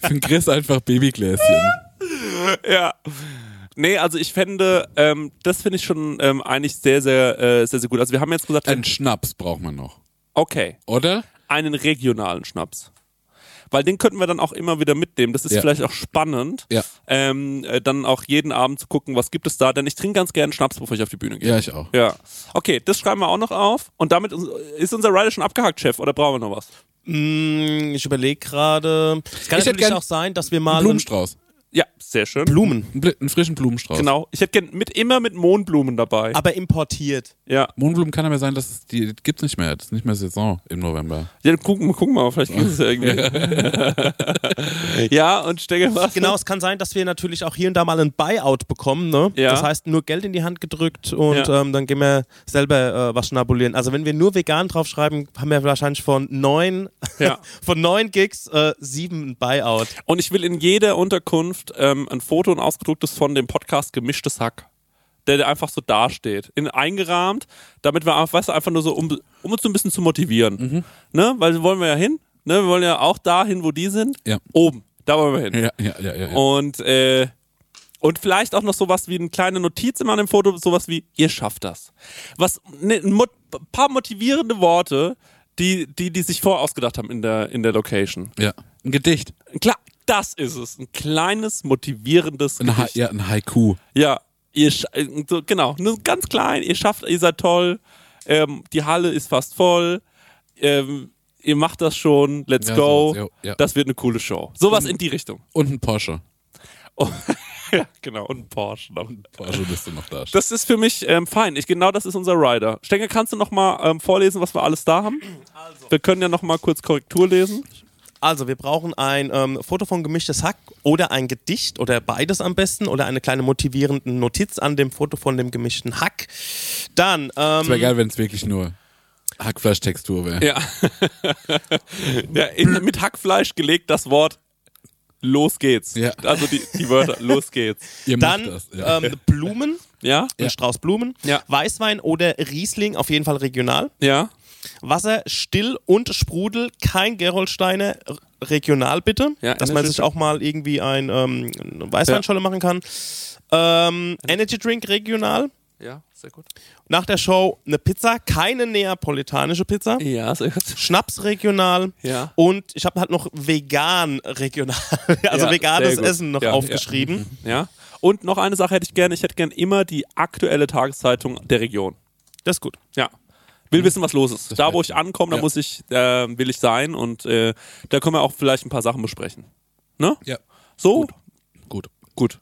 [SPEAKER 2] Für den Chris einfach Babygläschen.
[SPEAKER 1] Ja. Nee, also ich fände, ähm, das finde ich schon ähm, eigentlich sehr, sehr, äh, sehr, sehr gut. Also wir haben jetzt gesagt,
[SPEAKER 2] Einen Schnaps braucht man noch.
[SPEAKER 1] okay,
[SPEAKER 2] Oder?
[SPEAKER 1] einen regionalen Schnaps. Weil den könnten wir dann auch immer wieder mitnehmen. Das ist
[SPEAKER 2] Ja.
[SPEAKER 1] vielleicht auch spannend,
[SPEAKER 2] Ja.
[SPEAKER 1] ähm, äh, dann auch jeden Abend zu gucken, was gibt es da. Denn ich trinke ganz gerne Schnaps, bevor ich auf die Bühne gehe.
[SPEAKER 2] Ja, ich auch.
[SPEAKER 1] Ja. Okay, das schreiben wir auch noch auf. Und damit ist- unser Rider schon abgehakt, Chef, oder brauchen wir noch was?
[SPEAKER 3] Mm, ich überlege gerade. Es kann
[SPEAKER 2] Ich
[SPEAKER 3] natürlich
[SPEAKER 2] gern
[SPEAKER 3] auch sein, dass wir mal
[SPEAKER 2] Einen Blumenstrauß.
[SPEAKER 1] Ja, sehr schön.
[SPEAKER 3] Blumen,
[SPEAKER 2] Einen, frischen Blumenstrauß.
[SPEAKER 1] Genau. Ich hätte gern mit, immer mit Mohnblumen dabei.
[SPEAKER 3] aber importiert.
[SPEAKER 1] Ja.
[SPEAKER 2] Mohnblumen kann aber sein, dass es die gibt's nicht mehr. Das ist nicht mehr Saison im November.
[SPEAKER 1] Ja, dann gucken, gucken wir mal, vielleicht gibt es ja irgendwie. ja, und Stecke was?
[SPEAKER 3] Genau, es kann sein, dass wir natürlich auch hier und da mal ein Buyout bekommen. Ne?
[SPEAKER 1] Ja.
[SPEAKER 3] Das heißt, nur Geld in die Hand gedrückt und
[SPEAKER 1] Ja.
[SPEAKER 3] ähm, dann gehen wir selber äh, was schnabulieren. Also wenn wir nur vegan draufschreiben, haben wir wahrscheinlich von neun,
[SPEAKER 1] Ja.
[SPEAKER 3] von neun Gigs äh, sieben ein Buyout.
[SPEAKER 1] Und ich will in jeder Unterkunft ähm, ein Foto und ausgedrucktes von dem Podcast Gemischtes Hack. Der, der einfach so dasteht. In, eingerahmt, damit wir einfach, weißt du, einfach nur so, um, um uns so ein bisschen zu motivieren.
[SPEAKER 2] Mhm.
[SPEAKER 1] Ne? Weil wollen wir ja hin. Ne? Wir wollen ja auch dahin, wo die sind.
[SPEAKER 2] Ja.
[SPEAKER 1] Oben. Da wollen wir hin.
[SPEAKER 2] Ja, ja, ja, ja. ja.
[SPEAKER 1] Und, äh, und vielleicht auch noch sowas wie eine kleine Notiz immer an dem Foto, sowas wie, ihr schafft das. Was, ne, ein mo paar motivierende Worte, die, die, die sich vorausgedacht haben in der, in der Location.
[SPEAKER 2] ja. Ein Gedicht.
[SPEAKER 1] Klar, das ist es. Ein kleines, motivierendes
[SPEAKER 2] Ein, ha
[SPEAKER 1] Gedicht.
[SPEAKER 2] ja, ein Haiku.
[SPEAKER 1] Ja, ihr äh, so, genau, nur ganz klein, ihr schafft, ihr seid toll, ähm, die Halle ist fast voll, ähm, ihr macht das schon, let's
[SPEAKER 2] Ja,
[SPEAKER 1] go,
[SPEAKER 2] sowas, ja, ja.
[SPEAKER 1] das wird eine coole Show. Sowas in die Richtung.
[SPEAKER 2] Und ein Porsche.
[SPEAKER 1] Oh, ja, genau, und ein Porsche. noch.
[SPEAKER 2] Porsche bist du noch da.
[SPEAKER 1] Das ist für mich ähm, fein. Ich, genau das ist unser Rider. Stenge, kannst du noch mal ähm, vorlesen, was wir alles da haben? Wir können ja noch mal kurz Korrektur lesen.
[SPEAKER 3] Also, wir brauchen ein ähm, Foto von gemischtes Hack oder ein Gedicht oder beides am besten oder eine kleine motivierende Notiz an dem Foto von dem gemischten Hack. Dann, ähm,
[SPEAKER 2] Es wäre geil, wenn es wirklich nur Hackfleischtextur wäre.
[SPEAKER 1] Ja. ja in, mit Hackfleisch gelegt das Wort Los geht's.
[SPEAKER 2] Ja.
[SPEAKER 1] Also die, die Wörter Los geht's.
[SPEAKER 2] Ihr
[SPEAKER 3] dann
[SPEAKER 2] das. Ja.
[SPEAKER 3] ähm, Blumen,
[SPEAKER 1] Ja?
[SPEAKER 3] ein Strauß Blumen,
[SPEAKER 1] Ja.
[SPEAKER 3] Weißwein oder Riesling, auf jeden Fall regional.
[SPEAKER 1] Ja?
[SPEAKER 3] Wasser still und Sprudel, kein Gerolsteiner, regional bitte,
[SPEAKER 1] Ja,
[SPEAKER 3] dass man sich auch mal irgendwie ein ähm, eine Weißweinscholle machen kann. Ähm, Energy Drink regional,
[SPEAKER 1] Ja. sehr gut.
[SPEAKER 3] Nach der Show eine Pizza, keine neapolitanische Pizza.
[SPEAKER 1] Ja, sehr gut.
[SPEAKER 3] Schnaps regional
[SPEAKER 1] Ja.
[SPEAKER 3] und ich habe halt noch vegan regional, also
[SPEAKER 1] Ja,
[SPEAKER 3] veganes. Essen noch
[SPEAKER 1] Ja,
[SPEAKER 3] aufgeschrieben.
[SPEAKER 1] Ja. Und noch eine Sache hätte ich gerne. Ich hätte gerne immer die aktuelle Tageszeitung der Region.
[SPEAKER 3] Das ist gut.
[SPEAKER 1] Ja. Will wissen, was los ist. Da, wo ich ankomme, da
[SPEAKER 2] Ja.
[SPEAKER 1] muss ich, äh, will ich sein und äh, da können wir auch vielleicht ein paar Sachen besprechen. Ne?
[SPEAKER 2] Ja.
[SPEAKER 1] So?
[SPEAKER 2] Gut.
[SPEAKER 1] Gut.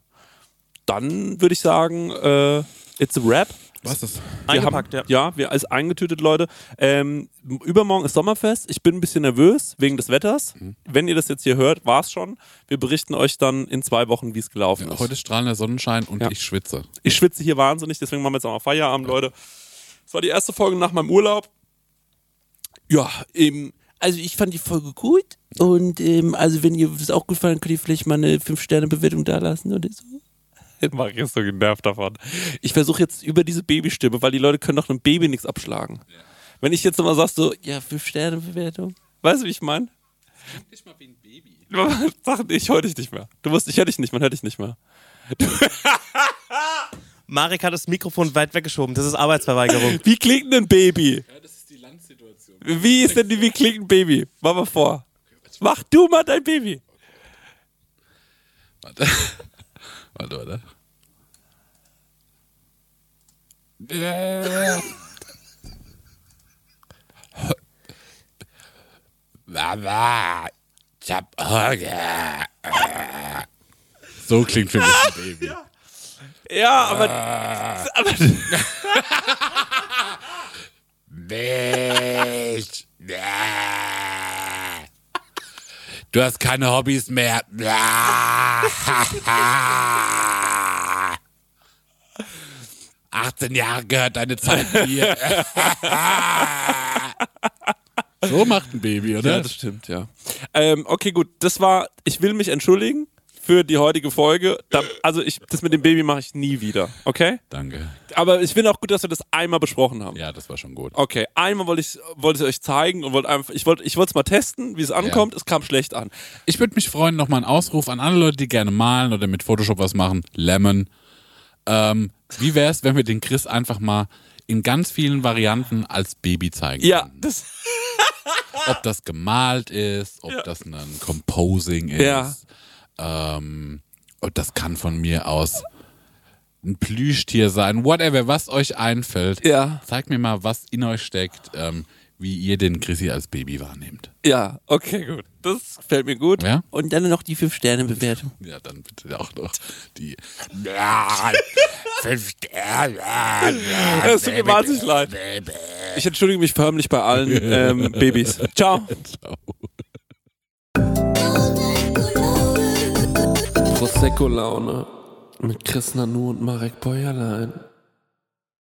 [SPEAKER 1] Dann würde ich sagen, äh, it's a wrap.
[SPEAKER 2] Was ist das?
[SPEAKER 1] Wir
[SPEAKER 3] Eingepackt,
[SPEAKER 1] haben,
[SPEAKER 3] ja.
[SPEAKER 1] ja. wir als eingetütet, Leute. Ähm, übermorgen ist Sommerfest. Ich bin ein bisschen nervös wegen des Wetters. Wenn ihr das jetzt hier hört, war es schon. Wir berichten euch dann in zwei Wochen, wie es gelaufen ist.
[SPEAKER 2] Heute ist strahlender Sonnenschein und
[SPEAKER 1] Ja.
[SPEAKER 2] ich schwitze.
[SPEAKER 1] Ich schwitze hier wahnsinnig, deswegen machen wir jetzt auch mal Feierabend, Leute. Das war die erste Folge nach meinem Urlaub. Ja, eben.
[SPEAKER 8] Also ich fand die Folge gut und ähm, also wenn ihr das auch gut fand, könnt ihr vielleicht mal eine 5-Sterne-Bewertung da lassen oder so.
[SPEAKER 1] Ich jetzt so genervt davon. Ich versuche jetzt über diese Babystimme, weil die Leute können doch einem Baby nichts abschlagen. Wenn ich jetzt immer sag so,
[SPEAKER 8] Ja, 5-Sterne-Bewertung.
[SPEAKER 1] weißt du, wie ich meine?
[SPEAKER 2] Ich mal wie ein Baby.
[SPEAKER 1] Sag, ich höre dich nicht mehr. Du musst, ich höre dich nicht, man hört dich nicht mehr.
[SPEAKER 3] Marek hat das Mikrofon weit weggeschoben. Das ist Arbeitsverweigerung.
[SPEAKER 1] Wie klingt denn ein Baby?
[SPEAKER 2] Ja, das ist die Landsituation.
[SPEAKER 1] Wie ist denn die, wie klingt ein Baby? Mach mal vor. Mach du mal dein Baby.
[SPEAKER 2] Warte. Warte, warte. Mama, ich hab Hunger. So klingt für mich ein Baby.
[SPEAKER 1] Ja, aber, aber
[SPEAKER 2] Milch. Du hast keine Hobbys mehr. 18 Jahre gehört deine Zeit mir. so macht ein Baby, oder?
[SPEAKER 1] Ja, das stimmt, ja. Ähm, okay, gut. Das war, ich will mich entschuldigen für die heutige Folge. Also ich, das mit dem Baby mache ich nie wieder, okay?
[SPEAKER 2] Danke.
[SPEAKER 1] Aber ich finde auch gut, dass wir das einmal besprochen haben.
[SPEAKER 2] Ja, das war schon gut.
[SPEAKER 1] Okay, einmal wollte ich wollte ich euch zeigen und wollte einfach, ich wollte ich wollte es mal testen, wie es ankommt. Es kam schlecht an.
[SPEAKER 2] Ich würde mich freuen, nochmal einen Ausruf an alle Leute, die gerne malen oder mit Photoshop was machen. Lemon. Ähm, wie wär's, wenn wir den Chris einfach mal in ganz vielen Varianten als Baby zeigen?
[SPEAKER 1] Ja,
[SPEAKER 2] können?
[SPEAKER 1] das,
[SPEAKER 2] Ob das gemalt ist, ob das ein Composing ist.
[SPEAKER 1] Ja.
[SPEAKER 2] Ähm, und das kann von mir aus ein Plüschtier sein, whatever, was euch einfällt.
[SPEAKER 1] ja,
[SPEAKER 2] Zeigt mir mal, was in euch steckt, ähm, wie ihr den Chrissy als Baby wahrnehmt.
[SPEAKER 1] ja, okay, gut. Das gefällt mir gut.
[SPEAKER 2] Ja?
[SPEAKER 8] Und dann noch die 5-Sterne-Bewertung.
[SPEAKER 2] Ja, dann bitte auch noch die. Fünf Sterne.
[SPEAKER 1] Es tut mir wahnsinnig leid. Ich entschuldige mich förmlich bei allen ähm, Babys. Ciao.
[SPEAKER 5] Prosecco-Laune mit Chris Nanu und Marek Bäuerlein.